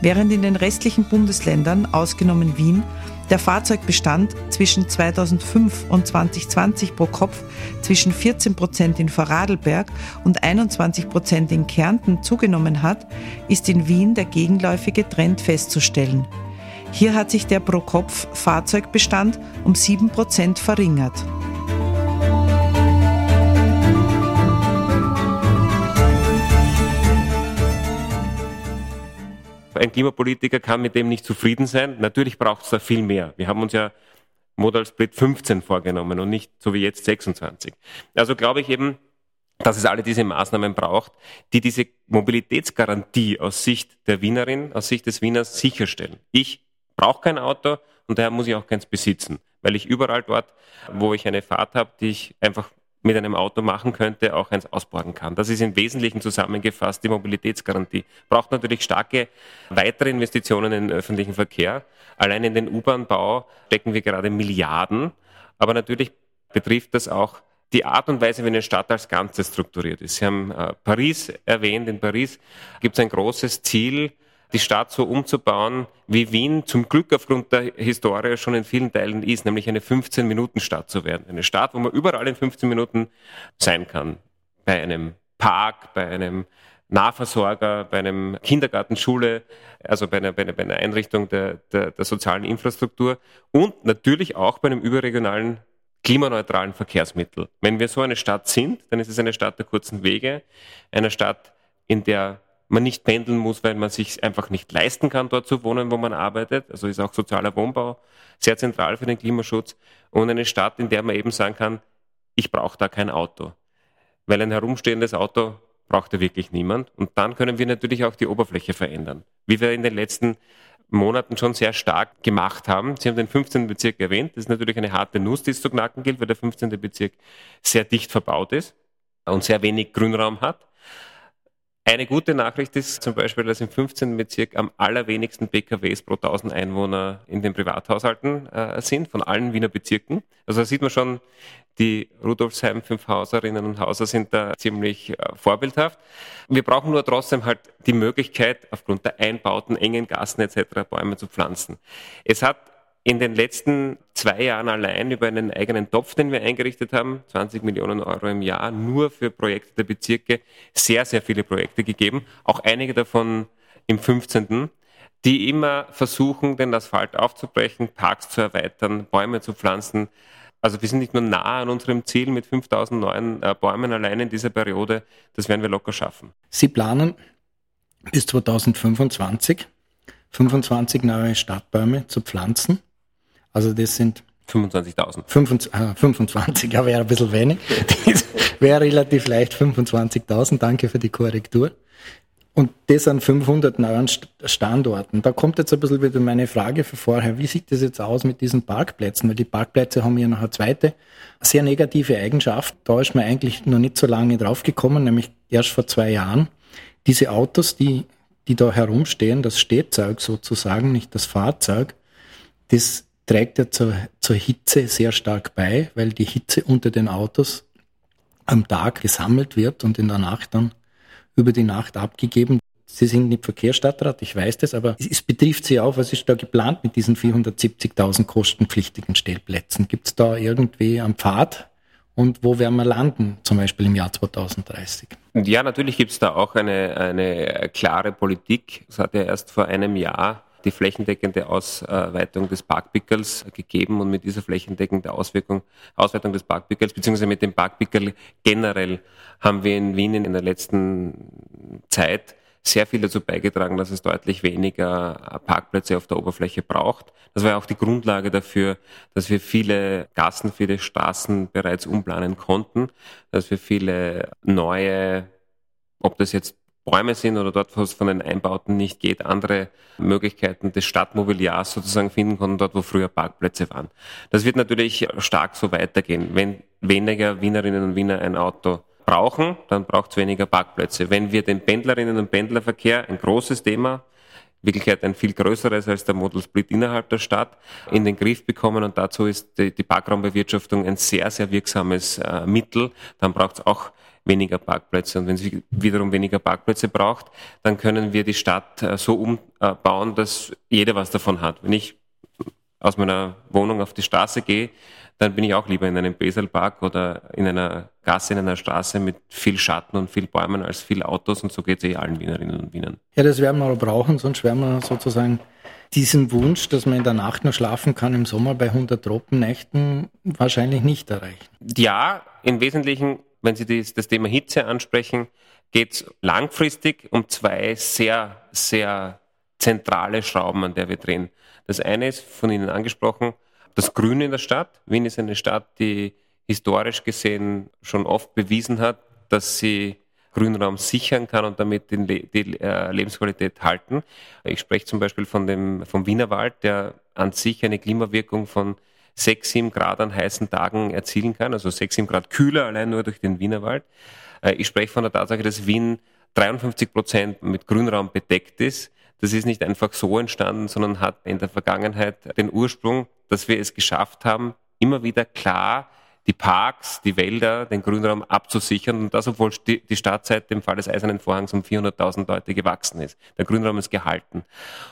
Während in den restlichen Bundesländern, ausgenommen Wien, der Fahrzeugbestand zwischen 2005 und 2020 pro Kopf zwischen 14 Prozent in Vorarlberg und 21 Prozent in Kärnten zugenommen hat, ist in Wien der gegenläufige Trend festzustellen. Hier hat sich der Pro-Kopf-Fahrzeugbestand um 7 Prozent verringert. Ein Klimapolitiker kann mit dem nicht zufrieden sein. Natürlich braucht es da viel mehr. Wir haben uns ja Modal Split 15 vorgenommen und nicht so wie jetzt 26. Also glaube ich eben, dass es alle diese Maßnahmen braucht, die diese Mobilitätsgarantie aus Sicht der Wienerin, aus Sicht des Wieners sicherstellen. Ich brauche kein Auto und daher muss ich auch keins besitzen, weil ich überall dort, wo ich eine Fahrt habe, die ich einfach mit einem Auto machen könnte, auch eins ausborgen kann. Das ist im Wesentlichen zusammengefasst die Mobilitätsgarantie. Braucht natürlich starke weitere Investitionen in den öffentlichen Verkehr. Allein in den U-Bahn-Bau stecken wir gerade Milliarden. Aber natürlich betrifft das auch die Art und Weise, wie eine Stadt als Ganzes strukturiert ist. Sie haben äh, Paris erwähnt. In Paris gibt es ein großes Ziel, die Stadt so umzubauen, wie Wien zum Glück aufgrund der Historie schon in vielen Teilen ist, nämlich eine 15-Minuten-Stadt zu werden. Eine Stadt, wo man überall in 15 Minuten sein kann. Bei einem Park, bei einem Nahversorger, bei einem Kindergarten, Schule, also bei einer, bei einer, bei einer Einrichtung der, der, der sozialen Infrastruktur und natürlich auch bei einem überregionalen klimaneutralen Verkehrsmittel. Wenn wir so eine Stadt sind, dann ist es eine Stadt der kurzen Wege, eine Stadt, in der man nicht pendeln muss, weil man sich einfach nicht leisten kann, dort zu wohnen, wo man arbeitet. Also ist auch sozialer Wohnbau sehr zentral für den Klimaschutz. Und eine Stadt, in der man eben sagen kann, ich brauche da kein Auto. Weil ein herumstehendes Auto braucht ja wirklich niemand. Und dann können wir natürlich auch die Oberfläche verändern. Wie wir in den letzten Monaten schon sehr stark gemacht haben. Sie haben den 15. Bezirk erwähnt. Das ist natürlich eine harte Nuss, die es zu knacken gilt, weil der 15. Bezirk sehr dicht verbaut ist und sehr wenig Grünraum hat. Eine gute Nachricht ist zum Beispiel, dass im 15. Bezirk am allerwenigsten PKWs pro 1000 Einwohner in den Privathaushalten äh, sind, von allen Wiener Bezirken. Also da sieht man schon, die Rudolfsheim Fünfhauserinnen und Hauser sind da ziemlich äh, vorbildhaft. Wir brauchen nur trotzdem halt die Möglichkeit, aufgrund der Einbauten, engen Gassen etc. Bäume zu pflanzen. Es hat in den letzten zwei Jahren allein über einen eigenen Topf, den wir eingerichtet haben, 20 Millionen Euro im Jahr, nur für Projekte der Bezirke, sehr, sehr viele Projekte gegeben. Auch einige davon im 15., die immer versuchen, den Asphalt aufzubrechen, Parks zu erweitern, Bäume zu pflanzen. Also wir sind nicht nur nah an unserem Ziel mit 5000 neuen äh, Bäumen allein in dieser Periode, das werden wir locker schaffen. Sie planen bis 2025 25 neue Stadtbäume zu pflanzen. Also das sind 25.000. 25, 25, ja, wäre ein bisschen wenig. Das wäre relativ leicht 25.000. Danke für die Korrektur. Und das an 500 neuen Standorten. Da kommt jetzt ein bisschen wieder meine Frage für vorher. Wie sieht das jetzt aus mit diesen Parkplätzen? Weil die Parkplätze haben ja noch eine zweite sehr negative Eigenschaft. Da ist man eigentlich noch nicht so lange drauf gekommen, nämlich erst vor zwei Jahren. Diese Autos, die, die da herumstehen, das Stehzeug sozusagen, nicht das Fahrzeug, das trägt ja zur, zur Hitze sehr stark bei, weil die Hitze unter den Autos am Tag gesammelt wird und in der Nacht dann über die Nacht abgegeben. Sie sind nicht Verkehrsstadtrat, ich weiß das, aber es betrifft Sie auch. Was ist da geplant mit diesen 470.000 kostenpflichtigen Stellplätzen? Gibt es da irgendwie am Pfad? Und wo werden wir landen, zum Beispiel im Jahr 2030? Ja, natürlich gibt es da auch eine, eine klare Politik. Es hat ja erst vor einem Jahr die flächendeckende Ausweitung des Parkpickels gegeben und mit dieser flächendeckenden Auswirkung, Ausweitung des Parkpickels, beziehungsweise mit dem Parkpickel generell, haben wir in Wien in der letzten Zeit sehr viel dazu beigetragen, dass es deutlich weniger Parkplätze auf der Oberfläche braucht. Das war ja auch die Grundlage dafür, dass wir viele Gassen, viele Straßen bereits umplanen konnten, dass wir viele neue, ob das jetzt Bäume sind oder dort, wo es von den Einbauten nicht geht, andere Möglichkeiten des Stadtmobiliars sozusagen finden konnten, dort, wo früher Parkplätze waren. Das wird natürlich stark so weitergehen. Wenn weniger Wienerinnen und Wiener ein Auto brauchen, dann braucht es weniger Parkplätze. Wenn wir den Pendlerinnen und Pendlerverkehr, ein großes Thema, Wirklichkeit ein viel größeres als der Model Split innerhalb der Stadt, in den Griff bekommen und dazu ist die, die Parkraumbewirtschaftung ein sehr, sehr wirksames äh, Mittel. Dann braucht es auch weniger Parkplätze. Und wenn sie wiederum weniger Parkplätze braucht, dann können wir die Stadt äh, so umbauen, dass jeder was davon hat. Wenn ich aus meiner Wohnung auf die Straße gehe, dann bin ich auch lieber in einem Beselpark oder in einer Gasse, in einer Straße mit viel Schatten und viel Bäumen als viel Autos und so geht es eh allen Wienerinnen und Wienern. Ja, das werden wir aber brauchen, sonst werden wir sozusagen diesen Wunsch, dass man in der Nacht nur schlafen kann im Sommer bei 100 Tropennächten wahrscheinlich nicht erreichen. Ja, im Wesentlichen wenn Sie das, das Thema Hitze ansprechen, geht es langfristig um zwei sehr, sehr zentrale Schrauben, an der wir drehen. Das eine ist von Ihnen angesprochen, das Grün in der Stadt. Wien ist eine Stadt, die historisch gesehen schon oft bewiesen hat, dass sie Grünraum sichern kann und damit die, die äh, Lebensqualität halten. Ich spreche zum Beispiel von dem, vom Wienerwald, der an sich eine Klimawirkung von 6, 7 Grad an heißen Tagen erzielen kann, also 6, 7 Grad kühler allein nur durch den Wienerwald. Äh, ich spreche von der Tatsache, dass Wien 53 Prozent mit Grünraum bedeckt ist. Das ist nicht einfach so entstanden, sondern hat in der Vergangenheit den Ursprung, dass wir es geschafft haben, immer wieder klar die Parks, die Wälder, den Grünraum abzusichern und das, obwohl die Stadt seit dem Fall des Eisernen Vorhangs um 400.000 Leute gewachsen ist. Der Grünraum ist gehalten.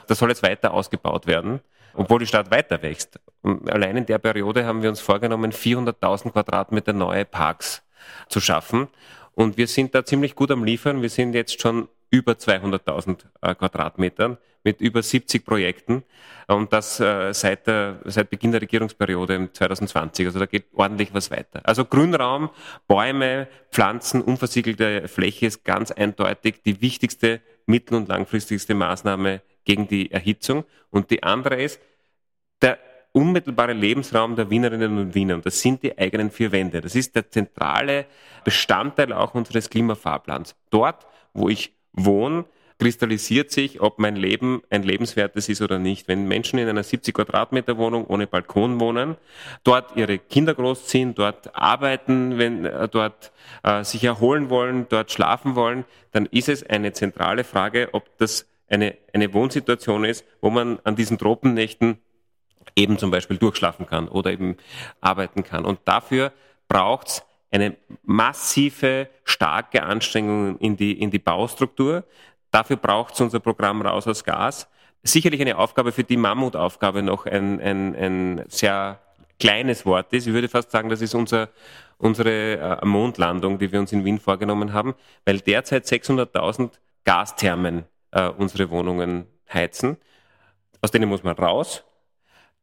Das soll jetzt weiter ausgebaut werden obwohl die Stadt weiter wächst. Und allein in der Periode haben wir uns vorgenommen, 400.000 Quadratmeter neue Parks zu schaffen. Und wir sind da ziemlich gut am Liefern. Wir sind jetzt schon über 200.000 äh, Quadratmetern mit über 70 Projekten und das äh, seit, der, seit Beginn der Regierungsperiode 2020. Also da geht ordentlich was weiter. Also Grünraum, Bäume, Pflanzen, unversiegelte Fläche ist ganz eindeutig die wichtigste mittel- und langfristigste Maßnahme gegen die Erhitzung. Und die andere ist der unmittelbare Lebensraum der Wienerinnen und Wiener. Und das sind die eigenen vier Wände. Das ist der zentrale Bestandteil auch unseres Klimafahrplans. Dort, wo ich wohne, kristallisiert sich, ob mein Leben ein lebenswertes ist oder nicht. Wenn Menschen in einer 70 Quadratmeter Wohnung ohne Balkon wohnen, dort ihre Kinder großziehen, dort arbeiten, wenn äh, dort äh, sich erholen wollen, dort schlafen wollen, dann ist es eine zentrale Frage, ob das eine, eine Wohnsituation ist, wo man an diesen Tropennächten eben zum Beispiel durchschlafen kann oder eben arbeiten kann. Und dafür braucht es eine massive, starke Anstrengung in die, in die Baustruktur. Dafür braucht es unser Programm Raus aus Gas. Sicherlich eine Aufgabe, für die Mammutaufgabe noch ein, ein, ein sehr kleines Wort ist. Ich würde fast sagen, das ist unser, unsere äh, Mondlandung, die wir uns in Wien vorgenommen haben, weil derzeit 600.000 Gasthermen äh, unsere Wohnungen heizen. Aus denen muss man raus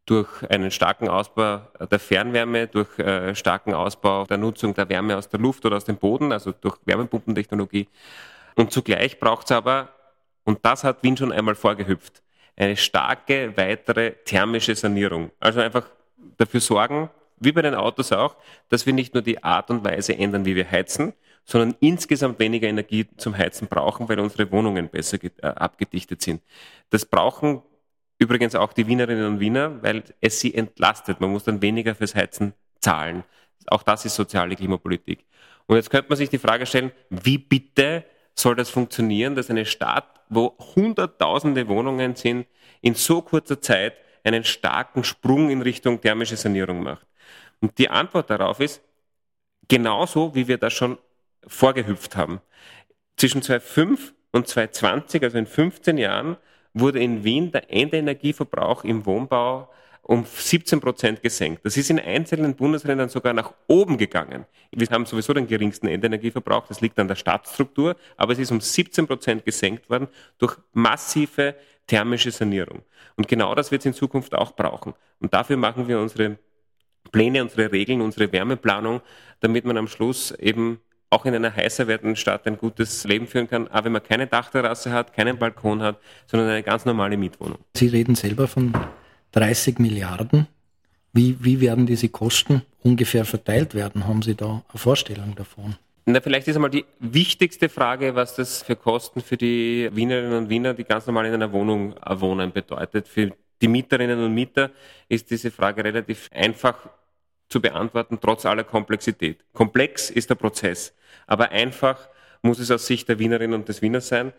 durch einen starken Ausbau der Fernwärme, durch äh, starken Ausbau der Nutzung der Wärme aus der Luft oder aus dem Boden, also durch Wärmepumpentechnologie. Und zugleich braucht es aber, und das hat Wien schon einmal vorgehüpft, eine starke weitere thermische Sanierung. Also einfach dafür sorgen, wie bei den Autos auch, dass wir nicht nur die Art und Weise ändern, wie wir heizen, sondern insgesamt weniger Energie zum Heizen brauchen, weil unsere Wohnungen besser äh, abgedichtet sind. Das brauchen Übrigens auch die Wienerinnen und Wiener, weil es sie entlastet. Man muss dann weniger fürs Heizen zahlen. Auch das ist soziale Klimapolitik. Und jetzt könnte man sich die Frage stellen, wie bitte soll das funktionieren, dass eine Stadt, wo hunderttausende Wohnungen sind, in so kurzer Zeit einen starken Sprung in Richtung thermische Sanierung macht? Und die Antwort darauf ist, genauso wie wir das schon vorgehüpft haben. Zwischen 2005 und 2020, also in 15 Jahren, wurde in Wien der Endenergieverbrauch im Wohnbau um 17 Prozent gesenkt. Das ist in einzelnen Bundesländern sogar nach oben gegangen. Wir haben sowieso den geringsten Endenergieverbrauch, das liegt an der Stadtstruktur, aber es ist um 17 Prozent gesenkt worden durch massive thermische Sanierung. Und genau das wird es in Zukunft auch brauchen. Und dafür machen wir unsere Pläne, unsere Regeln, unsere Wärmeplanung, damit man am Schluss eben auch in einer heißer werdenden Stadt ein gutes Leben führen kann, auch wenn man keine Dachterrasse hat, keinen Balkon hat, sondern eine ganz normale Mietwohnung. Sie reden selber von 30 Milliarden. Wie, wie werden diese Kosten ungefähr verteilt werden? Haben Sie da eine Vorstellung davon? Na, vielleicht ist einmal die wichtigste Frage, was das für Kosten für die Wienerinnen und Wiener, die ganz normal in einer Wohnung wohnen, bedeutet. Für die Mieterinnen und Mieter ist diese Frage relativ einfach zu beantworten, trotz aller Komplexität. Komplex ist der Prozess, aber einfach muss es aus Sicht der Wienerinnen und des Wieners sein.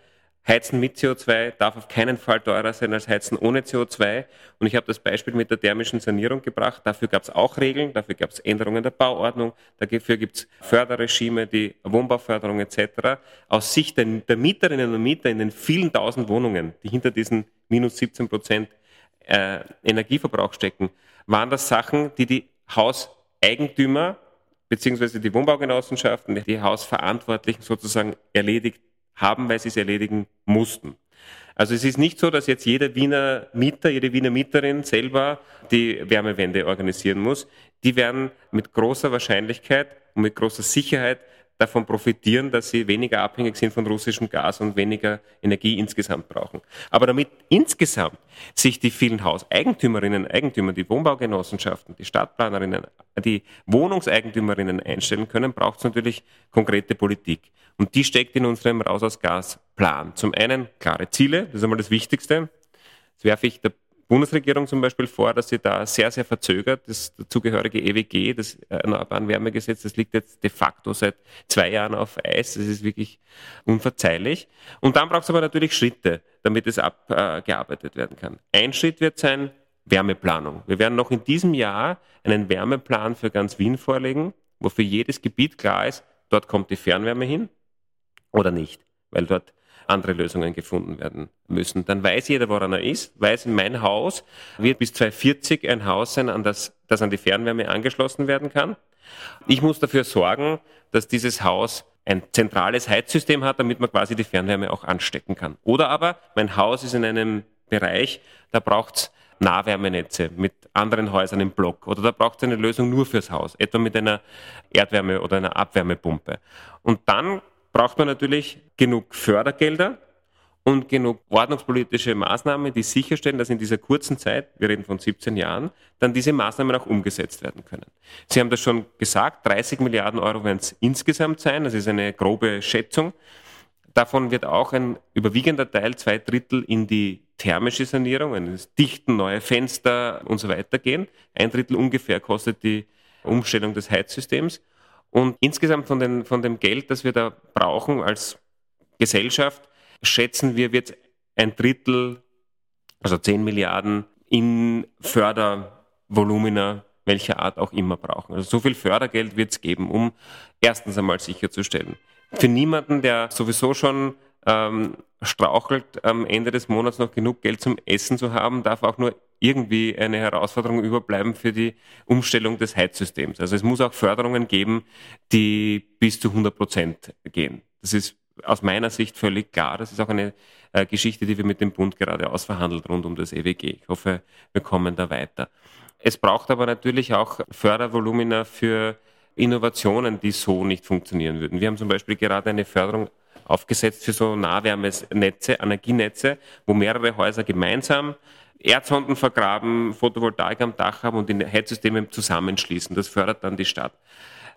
Heizen mit CO2 darf auf keinen Fall teurer sein als Heizen ohne CO2. Und ich habe das Beispiel mit der thermischen Sanierung gebracht. Dafür gab es auch Regeln, dafür gab es Änderungen der Bauordnung, dafür gibt es Förderregime, die Wohnbauförderung etc. Aus Sicht der, der, Mieterinnen und Mieter in den vielen tausend Wohnungen, die hinter diesen minus 17 Prozent äh, Energieverbrauch stecken, waren das Sachen, die die Hauseigentümer beziehungsweise die Wohnbaugenossenschaften, die Hausverantwortlichen sozusagen erledigt haben, weil sie es erledigen mussten. Also es ist nicht so, dass jetzt jeder Wiener Mieter, jede Wiener Mieterin selber die Wärmewende organisieren muss. Die werden mit großer Wahrscheinlichkeit und mit großer Sicherheit davon profitieren, dass sie weniger abhängig sind von russischem Gas und weniger Energie insgesamt brauchen. Aber damit insgesamt sich die vielen Hauseigentümerinnen, Eigentümer, die Wohnbaugenossenschaften, die Stadtplanerinnen, die Wohnungseigentümerinnen einstellen können, braucht es natürlich konkrete Politik. Und die steckt in unserem Raus aus Gas Plan. Zum einen klare Ziele, das ist einmal das Wichtigste. Das werfe ich der Bundesregierung zum Beispiel vor, dass sie da sehr, sehr verzögert. Das dazugehörige EWG, das Erneuerbaren Wärmegesetz, das liegt jetzt de facto seit zwei Jahren auf Eis. Das ist wirklich unverzeihlich. Und dann braucht es aber natürlich Schritte, damit es abgearbeitet werden kann. Ein Schritt wird sein, Wärmeplanung. Wir werden noch in diesem Jahr einen Wärmeplan für ganz Wien vorlegen, wo für jedes Gebiet klar ist, dort kommt die Fernwärme hin oder nicht, weil dort andere Lösungen gefunden werden müssen. Dann weiß jeder, woran er ist, weiß, mein Haus wird bis 2040 ein Haus sein, an das, das an die Fernwärme angeschlossen werden kann. Ich muss dafür sorgen, dass dieses Haus ein zentrales Heizsystem hat, damit man quasi die Fernwärme auch anstecken kann. Oder aber mein Haus ist in einem Bereich, da braucht es Nahwärmenetze mit anderen Häusern im Block oder da braucht es eine Lösung nur fürs Haus, etwa mit einer Erdwärme- oder einer Abwärmepumpe. Und dann braucht man natürlich genug Fördergelder und genug ordnungspolitische Maßnahmen, die sicherstellen, dass in dieser kurzen Zeit, wir reden von 17 Jahren, dann diese Maßnahmen auch umgesetzt werden können. Sie haben das schon gesagt, 30 Milliarden Euro werden es insgesamt sein, das ist eine grobe Schätzung. Davon wird auch ein überwiegender Teil, zwei Drittel, in die thermische Sanierung, in das Dichten, neue Fenster und so weiter gehen. Ein Drittel ungefähr kostet die Umstellung des Heizsystems. Und insgesamt von, den, von dem Geld, das wir da brauchen als Gesellschaft, schätzen wir, wird ein Drittel, also 10 Milliarden, in Fördervolumina welcher Art auch immer brauchen. Also so viel Fördergeld wird es geben, um erstens einmal sicherzustellen. Für niemanden, der sowieso schon ähm, strauchelt, am Ende des Monats noch genug Geld zum Essen zu haben, darf auch nur irgendwie eine Herausforderung überbleiben für die Umstellung des Heizsystems. Also es muss auch Förderungen geben, die bis zu 100 Prozent gehen. Das ist aus meiner Sicht völlig klar. Das ist auch eine äh, Geschichte, die wir mit dem Bund gerade ausverhandelt rund um das EWG. Ich hoffe, wir kommen da weiter. Es braucht aber natürlich auch Fördervolumina für Innovationen, die so nicht funktionieren würden. Wir haben zum Beispiel gerade eine Förderung aufgesetzt für so Nahwärmenetze, Energienetze, wo mehrere Häuser gemeinsam Erdsonden vergraben, Photovoltaik am Dach haben und die Heizsysteme zusammenschließen. Das fördert dann die Stadt.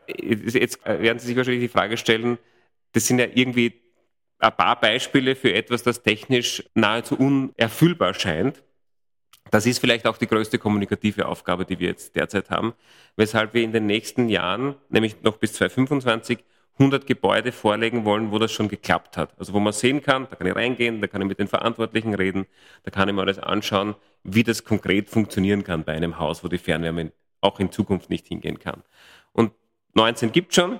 Jetzt werden Sie sich wahrscheinlich die Frage stellen, das sind ja irgendwie ein paar Beispiele für etwas, das technisch nahezu unerfüllbar scheint. Das ist vielleicht auch die größte kommunikative Aufgabe, die wir jetzt derzeit haben, weshalb wir in den nächsten Jahren, nämlich noch bis 2025, 100 Gebäude vorlegen wollen, wo das schon geklappt hat. Also wo man sehen kann, da kann ich reingehen, da kann ich mit den Verantwortlichen reden, da kann ich mir alles anschauen, wie das konkret funktionieren kann bei einem Haus, wo die Fernwärme auch in Zukunft nicht hingehen kann. Und 19 gibt schon.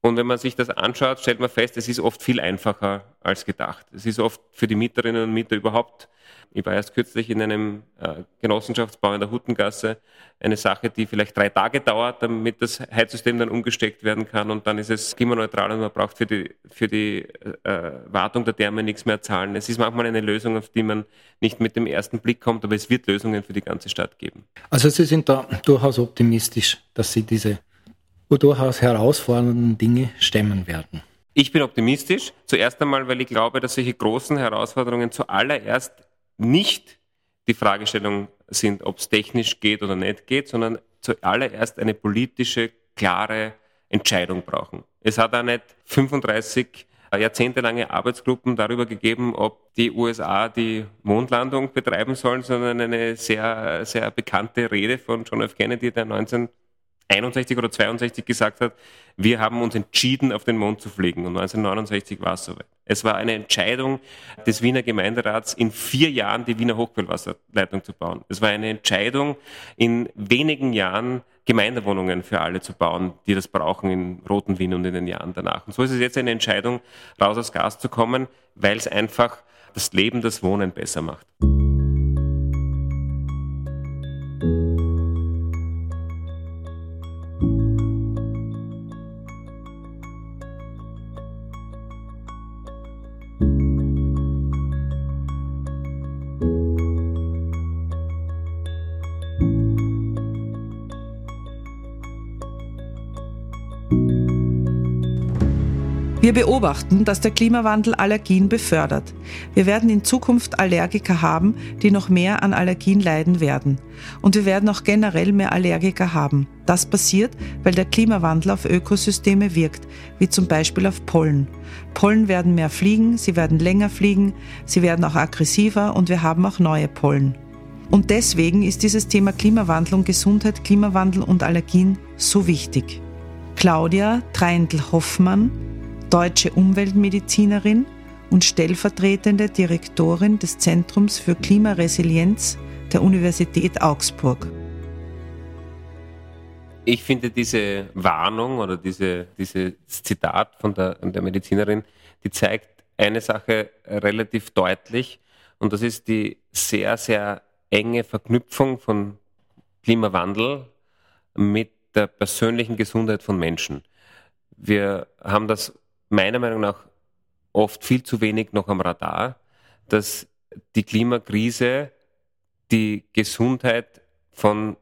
Und wenn man sich das anschaut, stellt man fest, es ist oft viel einfacher als gedacht. Es ist oft für die Mieterinnen und Mieter überhaupt ich war erst kürzlich in einem äh, Genossenschaftsbau in der Huttengasse, eine Sache, die vielleicht drei Tage dauert, damit das Heizsystem dann umgesteckt werden kann und dann ist es klimaneutral und man braucht für die, für die äh, Wartung der Therme nichts mehr zahlen. Es ist manchmal eine Lösung, auf die man nicht mit dem ersten Blick kommt, aber es wird Lösungen für die ganze Stadt geben. Also Sie sind da durchaus optimistisch, dass Sie diese durchaus herausfordernden Dinge stemmen werden. Ich bin optimistisch. Zuerst einmal, weil ich glaube, dass solche großen Herausforderungen zuallererst nicht die Fragestellung sind, ob es technisch geht oder nicht geht, sondern zuallererst eine politische, klare Entscheidung brauchen. Es hat auch nicht 35 jahrzehntelange Arbeitsgruppen darüber gegeben, ob die USA die Mondlandung betreiben sollen, sondern eine sehr, sehr bekannte Rede von John F. Kennedy, der 19 61 oder 62 gesagt hat, wir haben uns entschieden, auf den Mond zu fliegen. Und 1969 war es soweit. Es war eine Entscheidung des Wiener Gemeinderats, in vier Jahren die Wiener Hochquellwasserleitung zu bauen. Es war eine Entscheidung, in wenigen Jahren Gemeindewohnungen für alle zu bauen, die das brauchen in Roten Wien und in den Jahren danach. Und so ist es jetzt eine Entscheidung, raus aus Gas zu kommen, weil es einfach das Leben, das Wohnen besser macht. Wir beobachten, dass der Klimawandel Allergien befördert. Wir werden in Zukunft Allergiker haben, die noch mehr an Allergien leiden werden. Und wir werden auch generell mehr Allergiker haben. Das passiert, weil der Klimawandel auf Ökosysteme wirkt, wie zum Beispiel auf Pollen. Pollen werden mehr fliegen, sie werden länger fliegen, sie werden auch aggressiver und wir haben auch neue Pollen. Und deswegen ist dieses Thema Klimawandel und Gesundheit, Klimawandel und Allergien so wichtig. Claudia Treindl-Hoffmann deutsche Umweltmedizinerin und stellvertretende Direktorin des Zentrums für Klimaresilienz der Universität Augsburg. Ich finde diese Warnung oder diese, dieses Zitat von der, der Medizinerin, die zeigt eine Sache relativ deutlich und das ist die sehr, sehr enge Verknüpfung von Klimawandel mit der persönlichen Gesundheit von Menschen wir haben das meiner Meinung nach oft viel zu wenig noch am Radar, dass die Klimakrise die Gesundheit von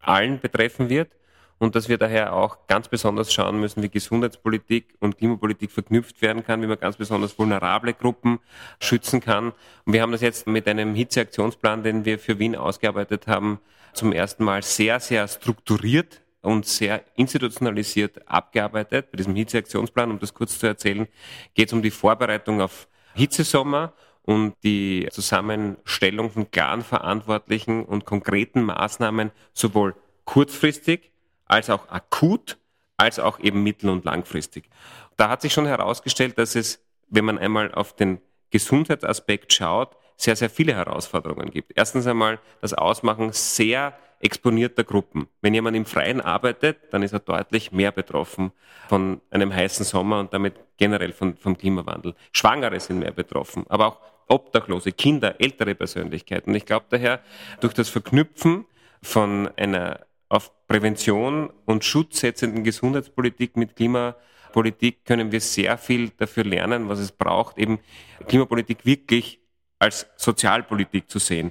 allen betreffen wird und dass wir daher auch ganz besonders schauen müssen, wie Gesundheitspolitik und Klimapolitik verknüpft werden kann, wie man ganz besonders vulnerable Gruppen schützen kann. Und wir haben das jetzt mit einem Hitzeaktionsplan, den wir für Wien ausgearbeitet haben, zum ersten Mal sehr, sehr strukturiert und sehr institutionalisiert abgearbeitet. Bei diesem Hitzeaktionsplan, um das kurz zu erzählen, geht es um die Vorbereitung auf Hitzesommer und die Zusammenstellung von klaren Verantwortlichen und konkreten Maßnahmen sowohl kurzfristig als auch akut, als auch eben mittel- und langfristig. Da hat sich schon herausgestellt, dass es, wenn man einmal auf den Gesundheitsaspekt schaut, sehr, sehr viele Herausforderungen gibt. Erstens einmal das Ausmachen sehr exponierter Gruppen. Wenn jemand im Freien arbeitet, dann ist er deutlich mehr betroffen von einem heißen Sommer und damit generell von, vom Klimawandel. Schwangere sind mehr betroffen, aber auch Obdachlose, Kinder, ältere Persönlichkeiten. Ich glaube daher, durch das Verknüpfen von einer auf Prävention und Schutz setzenden Gesundheitspolitik mit Klimapolitik können wir sehr viel dafür lernen, was es braucht, eben Klimapolitik wirklich als Sozialpolitik zu sehen.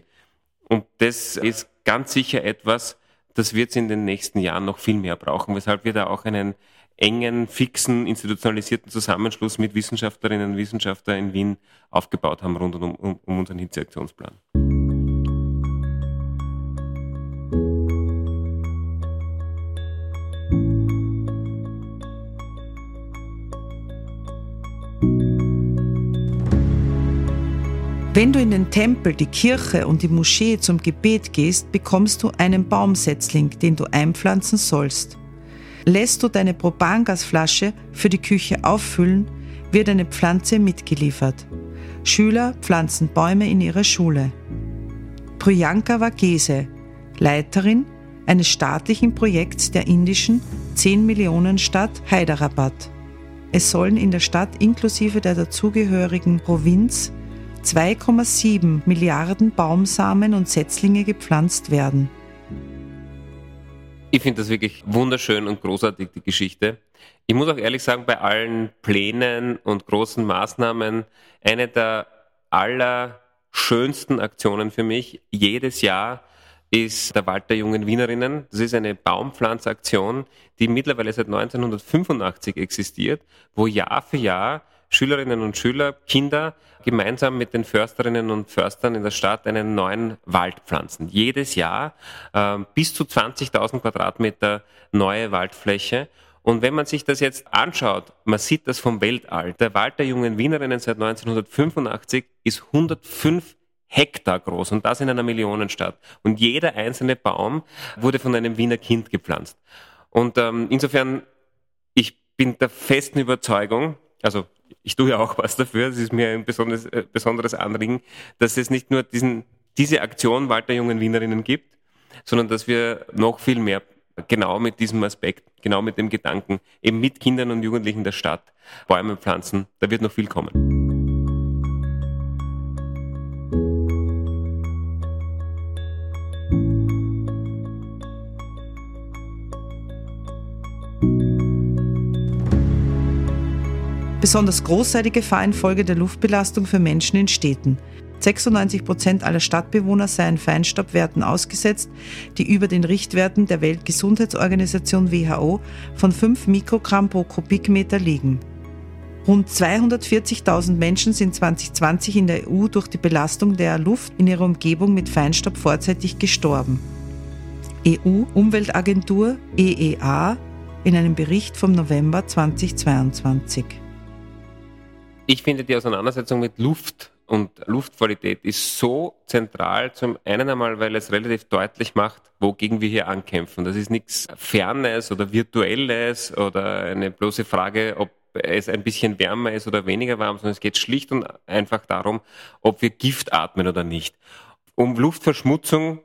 Und das ist ganz sicher etwas, das wird es in den nächsten Jahren noch viel mehr brauchen, weshalb wir da auch einen engen, fixen, institutionalisierten Zusammenschluss mit Wissenschaftlerinnen und Wissenschaftlern in Wien aufgebaut haben rund um, um, um unseren Hitzeaktionsplan. Wenn du in den Tempel, die Kirche und die Moschee zum Gebet gehst, bekommst du einen Baumsetzling, den du einpflanzen sollst. Lässt du deine Propangasflasche für die Küche auffüllen, wird eine Pflanze mitgeliefert. Schüler pflanzen Bäume in ihrer Schule. Priyanka Vagese, Leiterin eines staatlichen Projekts der indischen 10 Millionen Stadt Hyderabad. Es sollen in der Stadt inklusive der dazugehörigen Provinz 2,7 Milliarden Baumsamen und Setzlinge gepflanzt werden. Ich finde das wirklich wunderschön und großartig, die Geschichte. Ich muss auch ehrlich sagen, bei allen Plänen und großen Maßnahmen, eine der allerschönsten Aktionen für mich jedes Jahr ist der Wald der jungen Wienerinnen. Das ist eine Baumpflanzaktion, die mittlerweile seit 1985 existiert, wo Jahr für Jahr Schülerinnen und Schüler, Kinder gemeinsam mit den Försterinnen und Förstern in der Stadt einen neuen Wald pflanzen. Jedes Jahr äh, bis zu 20.000 Quadratmeter neue Waldfläche. Und wenn man sich das jetzt anschaut, man sieht das vom Weltall. Der Wald der jungen Wienerinnen seit 1985 ist 105 Hektar groß und das in einer Millionenstadt. Und jeder einzelne Baum wurde von einem Wiener Kind gepflanzt. Und ähm, insofern, ich bin der festen Überzeugung, also ich tue ja auch was dafür, es ist mir ein besonderes, äh, besonderes Anliegen, dass es nicht nur diesen, diese Aktion Walter jungen Wienerinnen gibt, sondern dass wir noch viel mehr genau mit diesem Aspekt, genau mit dem Gedanken, eben mit Kindern und Jugendlichen der Stadt Bäume pflanzen, da wird noch viel kommen. Besonders groß sei die Gefahr infolge der Luftbelastung für Menschen in Städten. 96 Prozent aller Stadtbewohner seien Feinstaubwerten ausgesetzt, die über den Richtwerten der Weltgesundheitsorganisation WHO von 5 Mikrogramm pro Kubikmeter liegen. Rund 240.000 Menschen sind 2020 in der EU durch die Belastung der Luft in ihrer Umgebung mit Feinstaub vorzeitig gestorben. EU-Umweltagentur EEA in einem Bericht vom November 2022. Ich finde, die Auseinandersetzung mit Luft und Luftqualität ist so zentral. Zum einen einmal, weil es relativ deutlich macht, wogegen wir hier ankämpfen. Das ist nichts Fernes oder Virtuelles oder eine bloße Frage, ob es ein bisschen wärmer ist oder weniger warm, sondern es geht schlicht und einfach darum, ob wir Gift atmen oder nicht. Um Luftverschmutzung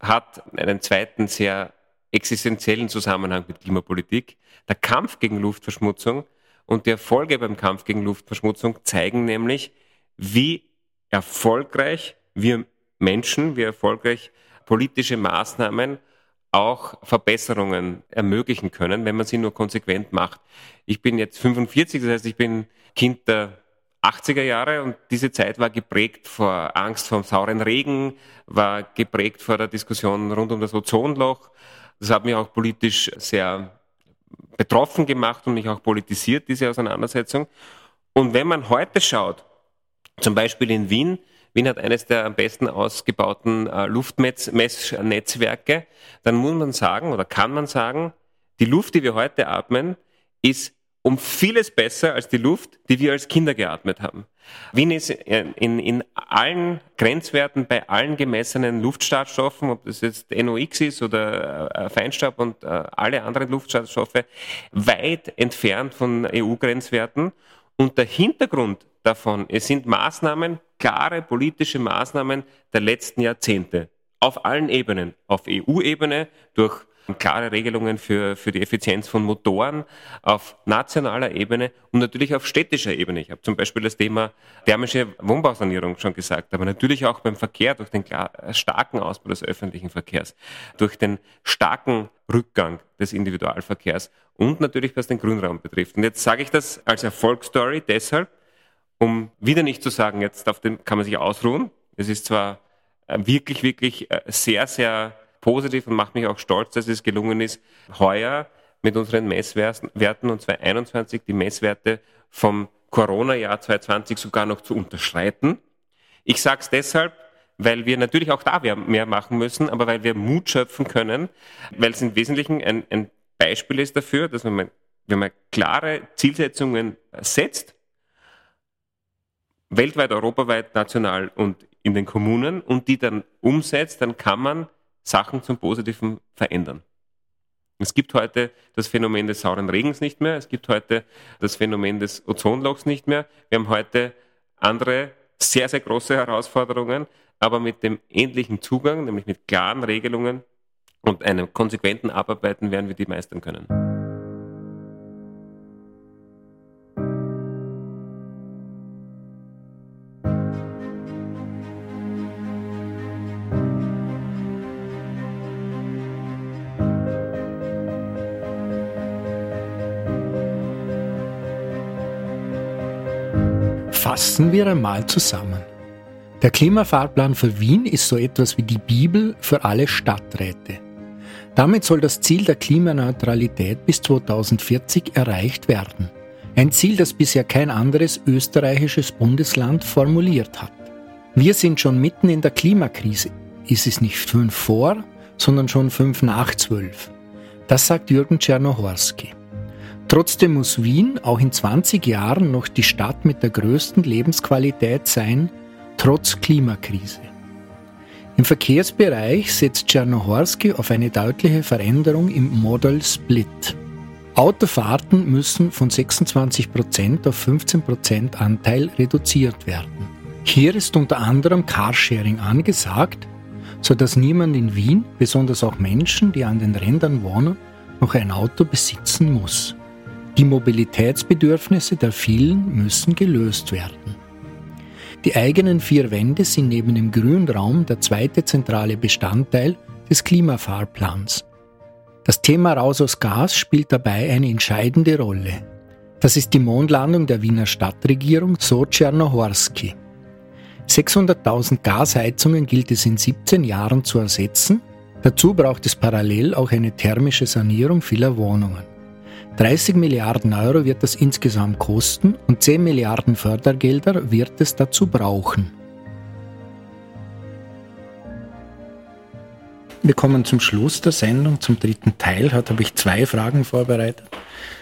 hat einen zweiten sehr existenziellen Zusammenhang mit Klimapolitik. Der Kampf gegen Luftverschmutzung und die Erfolge beim Kampf gegen Luftverschmutzung zeigen nämlich, wie erfolgreich wir Menschen, wie erfolgreich politische Maßnahmen auch Verbesserungen ermöglichen können, wenn man sie nur konsequent macht. Ich bin jetzt 45, das heißt, ich bin Kind der 80er Jahre und diese Zeit war geprägt vor Angst vor dem sauren Regen, war geprägt vor der Diskussion rund um das Ozonloch. Das hat mich auch politisch sehr betroffen gemacht und mich auch politisiert, diese Auseinandersetzung. Und wenn man heute schaut, zum Beispiel in Wien, Wien hat eines der am besten ausgebauten äh, Luftmessnetzwerke, dann muss man sagen oder kann man sagen, die Luft, die wir heute atmen, ist um vieles besser als die Luft, die wir als Kinder geatmet haben. Wien ist in, in allen Grenzwerten bei allen gemessenen Luftschadstoffen, ob das jetzt NOx ist oder äh, Feinstaub und äh, alle anderen Luftschadstoffe, weit entfernt von EU-Grenzwerten. Und der Hintergrund davon, es sind Maßnahmen, klare politische Maßnahmen der letzten Jahrzehnte. Auf allen Ebenen. Auf EU-Ebene durch klare Regelungen für, für die Effizienz von Motoren auf nationaler Ebene und natürlich auf städtischer Ebene. Ich habe zum Beispiel das Thema thermische Wohnbausanierung schon gesagt, aber natürlich auch beim Verkehr durch den starken Ausbau des öffentlichen Verkehrs, durch den starken Rückgang des Individualverkehrs und natürlich was den Grünraum betrifft. Und jetzt sage ich das als Erfolgsstory deshalb, um wieder nicht zu sagen, jetzt auf den kann man sich ausruhen. Es ist zwar äh, wirklich, wirklich äh, sehr, sehr positiv und macht mich auch stolz, dass es gelungen ist, heuer mit unseren Messwerten und 2021 die Messwerte vom Corona-Jahr 2020 sogar noch zu unterschreiten. Ich sage es deshalb, weil wir natürlich auch da mehr machen müssen, aber weil wir Mut schöpfen können, weil es im Wesentlichen ein, ein Beispiel ist dafür, dass wenn man, wenn man klare Zielsetzungen setzt, weltweit, europaweit, national und in den Kommunen und die dann umsetzt, dann kann man Sachen zum Positiven verändern. Es gibt heute das Phänomen des sauren Regens nicht mehr. Es gibt heute das Phänomen des Ozonlochs nicht mehr. Wir haben heute andere sehr, sehr große Herausforderungen, aber mit dem ähnlichen Zugang, nämlich mit klaren Regelungen und einem konsequenten Abarbeiten werden wir die meistern können. Fassen wir einmal zusammen. Der Klimafahrplan für Wien ist so etwas wie die Bibel für alle Stadträte. Damit soll das Ziel der Klimaneutralität bis 2040 erreicht werden. Ein Ziel, das bisher kein anderes österreichisches Bundesland formuliert hat. Wir sind schon mitten in der Klimakrise. Ist es nicht fünf vor, sondern schon fünf nach zwölf. Das sagt Jürgen Czernohorski. Trotzdem muss Wien auch in 20 Jahren noch die Stadt mit der größten Lebensqualität sein, trotz Klimakrise. Im Verkehrsbereich setzt Czernohorski auf eine deutliche Veränderung im Model Split. Autofahrten müssen von 26% auf 15% Anteil reduziert werden. Hier ist unter anderem Carsharing angesagt, sodass niemand in Wien, besonders auch Menschen, die an den Rändern wohnen, noch ein Auto besitzen muss. Die Mobilitätsbedürfnisse der vielen müssen gelöst werden. Die eigenen vier Wände sind neben dem Grünraum der zweite zentrale Bestandteil des Klimafahrplans. Das Thema Raus aus Gas spielt dabei eine entscheidende Rolle. Das ist die Mondlandung der Wiener Stadtregierung, so Czernohorski. 600.000 Gasheizungen gilt es in 17 Jahren zu ersetzen. Dazu braucht es parallel auch eine thermische Sanierung vieler Wohnungen. 30 Milliarden Euro wird das insgesamt kosten und 10 Milliarden Fördergelder wird es dazu brauchen. Wir kommen zum Schluss der Sendung, zum dritten Teil. Heute habe ich zwei Fragen vorbereitet,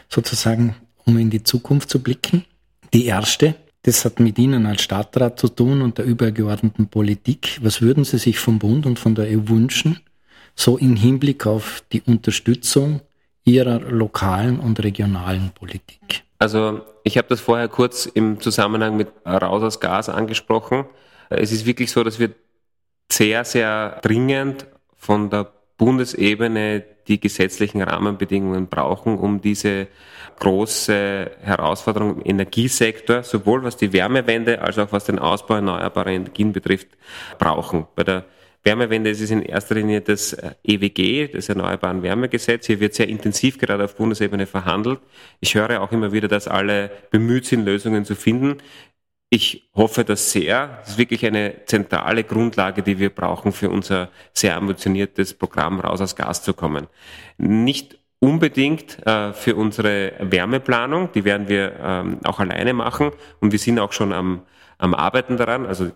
sozusagen, um in die Zukunft zu blicken. Die erste, das hat mit Ihnen als Stadtrat zu tun und der übergeordneten Politik. Was würden Sie sich vom Bund und von der EU wünschen, so im Hinblick auf die Unterstützung Ihrer lokalen und regionalen Politik? Also ich habe das vorher kurz im Zusammenhang mit Raus aus Gas angesprochen. Es ist wirklich so, dass wir sehr, sehr dringend von der Bundesebene die gesetzlichen Rahmenbedingungen brauchen, um diese große Herausforderung im Energiesektor, sowohl was die Wärmewende als auch was den Ausbau erneuerbarer Energien betrifft, brauchen. Bei der Wärmewende ist in erster Linie das EWG, das Erneuerbaren Wärmegesetz. Hier wird sehr intensiv gerade auf Bundesebene verhandelt. Ich höre auch immer wieder, dass alle bemüht sind, Lösungen zu finden. Ich hoffe das sehr. Das ist wirklich eine zentrale Grundlage, die wir brauchen für unser sehr ambitioniertes Programm raus aus Gas zu kommen. Nicht unbedingt äh, für unsere Wärmeplanung, die werden wir ähm, auch alleine machen und wir sind auch schon am, am Arbeiten daran, also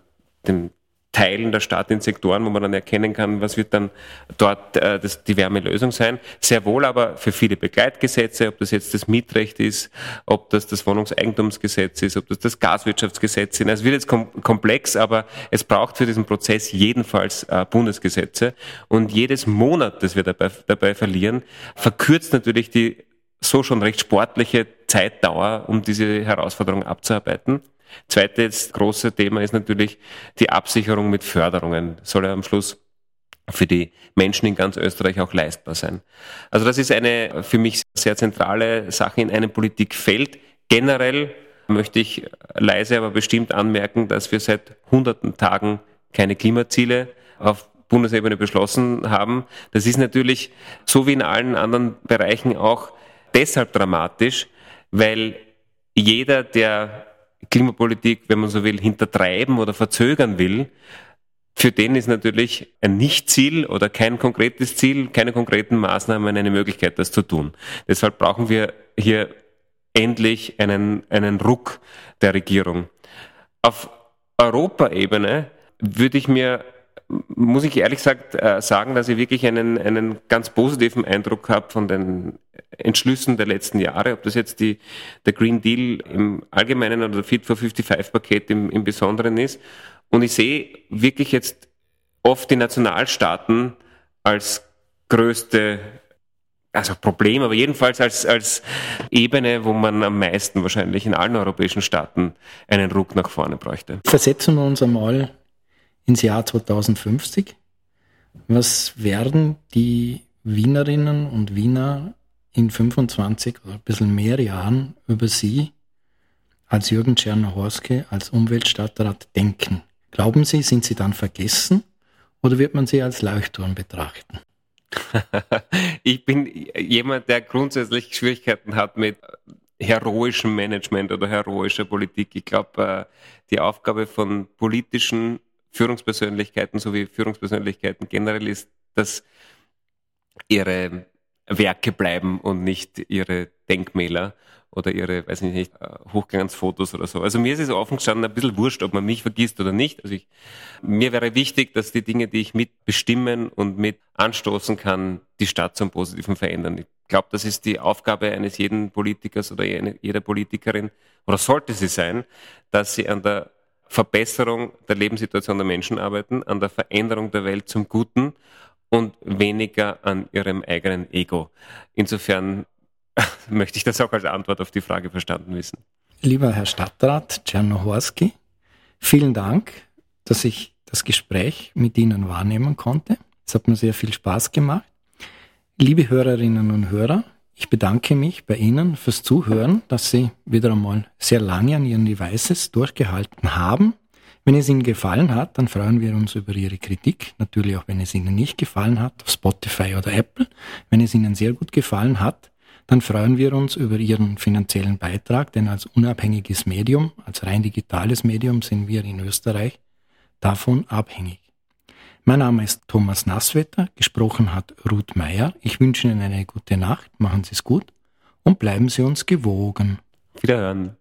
dem Teilen der Stadt in Sektoren, wo man dann erkennen kann, was wird dann dort äh, das, die Wärmelösung sein. Sehr wohl aber für viele Begleitgesetze, ob das jetzt das Mietrecht ist, ob das das Wohnungseigentumsgesetz ist, ob das das Gaswirtschaftsgesetz ist. Es wird jetzt kom komplex, aber es braucht für diesen Prozess jedenfalls äh, Bundesgesetze. Und jedes Monat, das wir dabei, dabei verlieren, verkürzt natürlich die so schon recht sportliche Zeitdauer, um diese Herausforderung abzuarbeiten. Zweites große Thema ist natürlich die Absicherung mit Förderungen. Soll ja am Schluss für die Menschen in ganz Österreich auch leistbar sein. Also das ist eine für mich sehr zentrale Sache in einem Politikfeld. Generell möchte ich leise, aber bestimmt anmerken, dass wir seit hunderten Tagen keine Klimaziele auf Bundesebene beschlossen haben. Das ist natürlich so wie in allen anderen Bereichen auch deshalb dramatisch, weil jeder, der Klimapolitik, wenn man so will, hintertreiben oder verzögern will, für den ist natürlich ein Nichtziel oder kein konkretes Ziel, keine konkreten Maßnahmen eine Möglichkeit, das zu tun. Deshalb brauchen wir hier endlich einen, einen Ruck der Regierung. Auf Europaebene würde ich mir muss ich ehrlich gesagt äh, sagen, dass ich wirklich einen, einen ganz positiven Eindruck habe von den Entschlüssen der letzten Jahre, ob das jetzt die, der Green Deal im Allgemeinen oder der Fit for 55 Paket im, im Besonderen ist. Und ich sehe wirklich jetzt oft die Nationalstaaten als größte also Problem, aber jedenfalls als, als Ebene, wo man am meisten wahrscheinlich in allen europäischen Staaten einen Ruck nach vorne bräuchte. Versetzen wir uns einmal ins Jahr 2050. Was werden die Wienerinnen und Wiener in 25 oder ein bisschen mehr Jahren über Sie als Jürgen Czernohorski als Umweltstadtrat denken? Glauben Sie, sind Sie dann vergessen oder wird man Sie als Leuchtturm betrachten? ich bin jemand, der grundsätzlich Schwierigkeiten hat mit heroischem Management oder heroischer Politik. Ich glaube, äh, die Aufgabe von politischen Führungspersönlichkeiten sowie Führungspersönlichkeiten generell ist, dass ihre Werke bleiben und nicht ihre Denkmäler oder ihre, weiß ich nicht, äh, Hochglanzfotos oder so. Also mir ist es offen gestanden ein bisschen wurscht, ob man mich vergisst oder nicht. Also ich, mir wäre wichtig, dass die Dinge, die ich mit bestimmen und mit anstoßen kann, die Stadt zum Positiven verändern. Ich glaube, das ist die Aufgabe eines jeden Politikers oder jeder Politikerin, oder sollte sie sein, dass sie an der Verbesserung der Lebenssituation der Menschen arbeiten, an der Veränderung der Welt zum Guten und weniger an ihrem eigenen Ego. Insofern möchte ich das auch als Antwort auf die Frage verstanden wissen. Lieber Herr Stadtrat Czernohorski, vielen Dank, dass ich das Gespräch mit Ihnen wahrnehmen konnte. Es hat mir sehr viel Spaß gemacht. Liebe Hörerinnen und Hörer, ich bedanke mich bei Ihnen fürs Zuhören, dass Sie wieder einmal sehr lange an Ihren Devices durchgehalten haben. Wenn es Ihnen gefallen hat, dann freuen wir uns über Ihre Kritik. Natürlich auch, wenn es Ihnen nicht gefallen hat, auf Spotify oder Apple. Wenn es Ihnen sehr gut gefallen hat, dann freuen wir uns über Ihren finanziellen Beitrag, denn als unabhängiges Medium, als rein digitales Medium sind wir in Österreich davon abhängig. Mein Name ist Thomas Nasswetter, gesprochen hat Ruth Meyer. Ich wünsche Ihnen eine gute Nacht, machen Sie es gut und bleiben Sie uns gewogen. Wiederhören.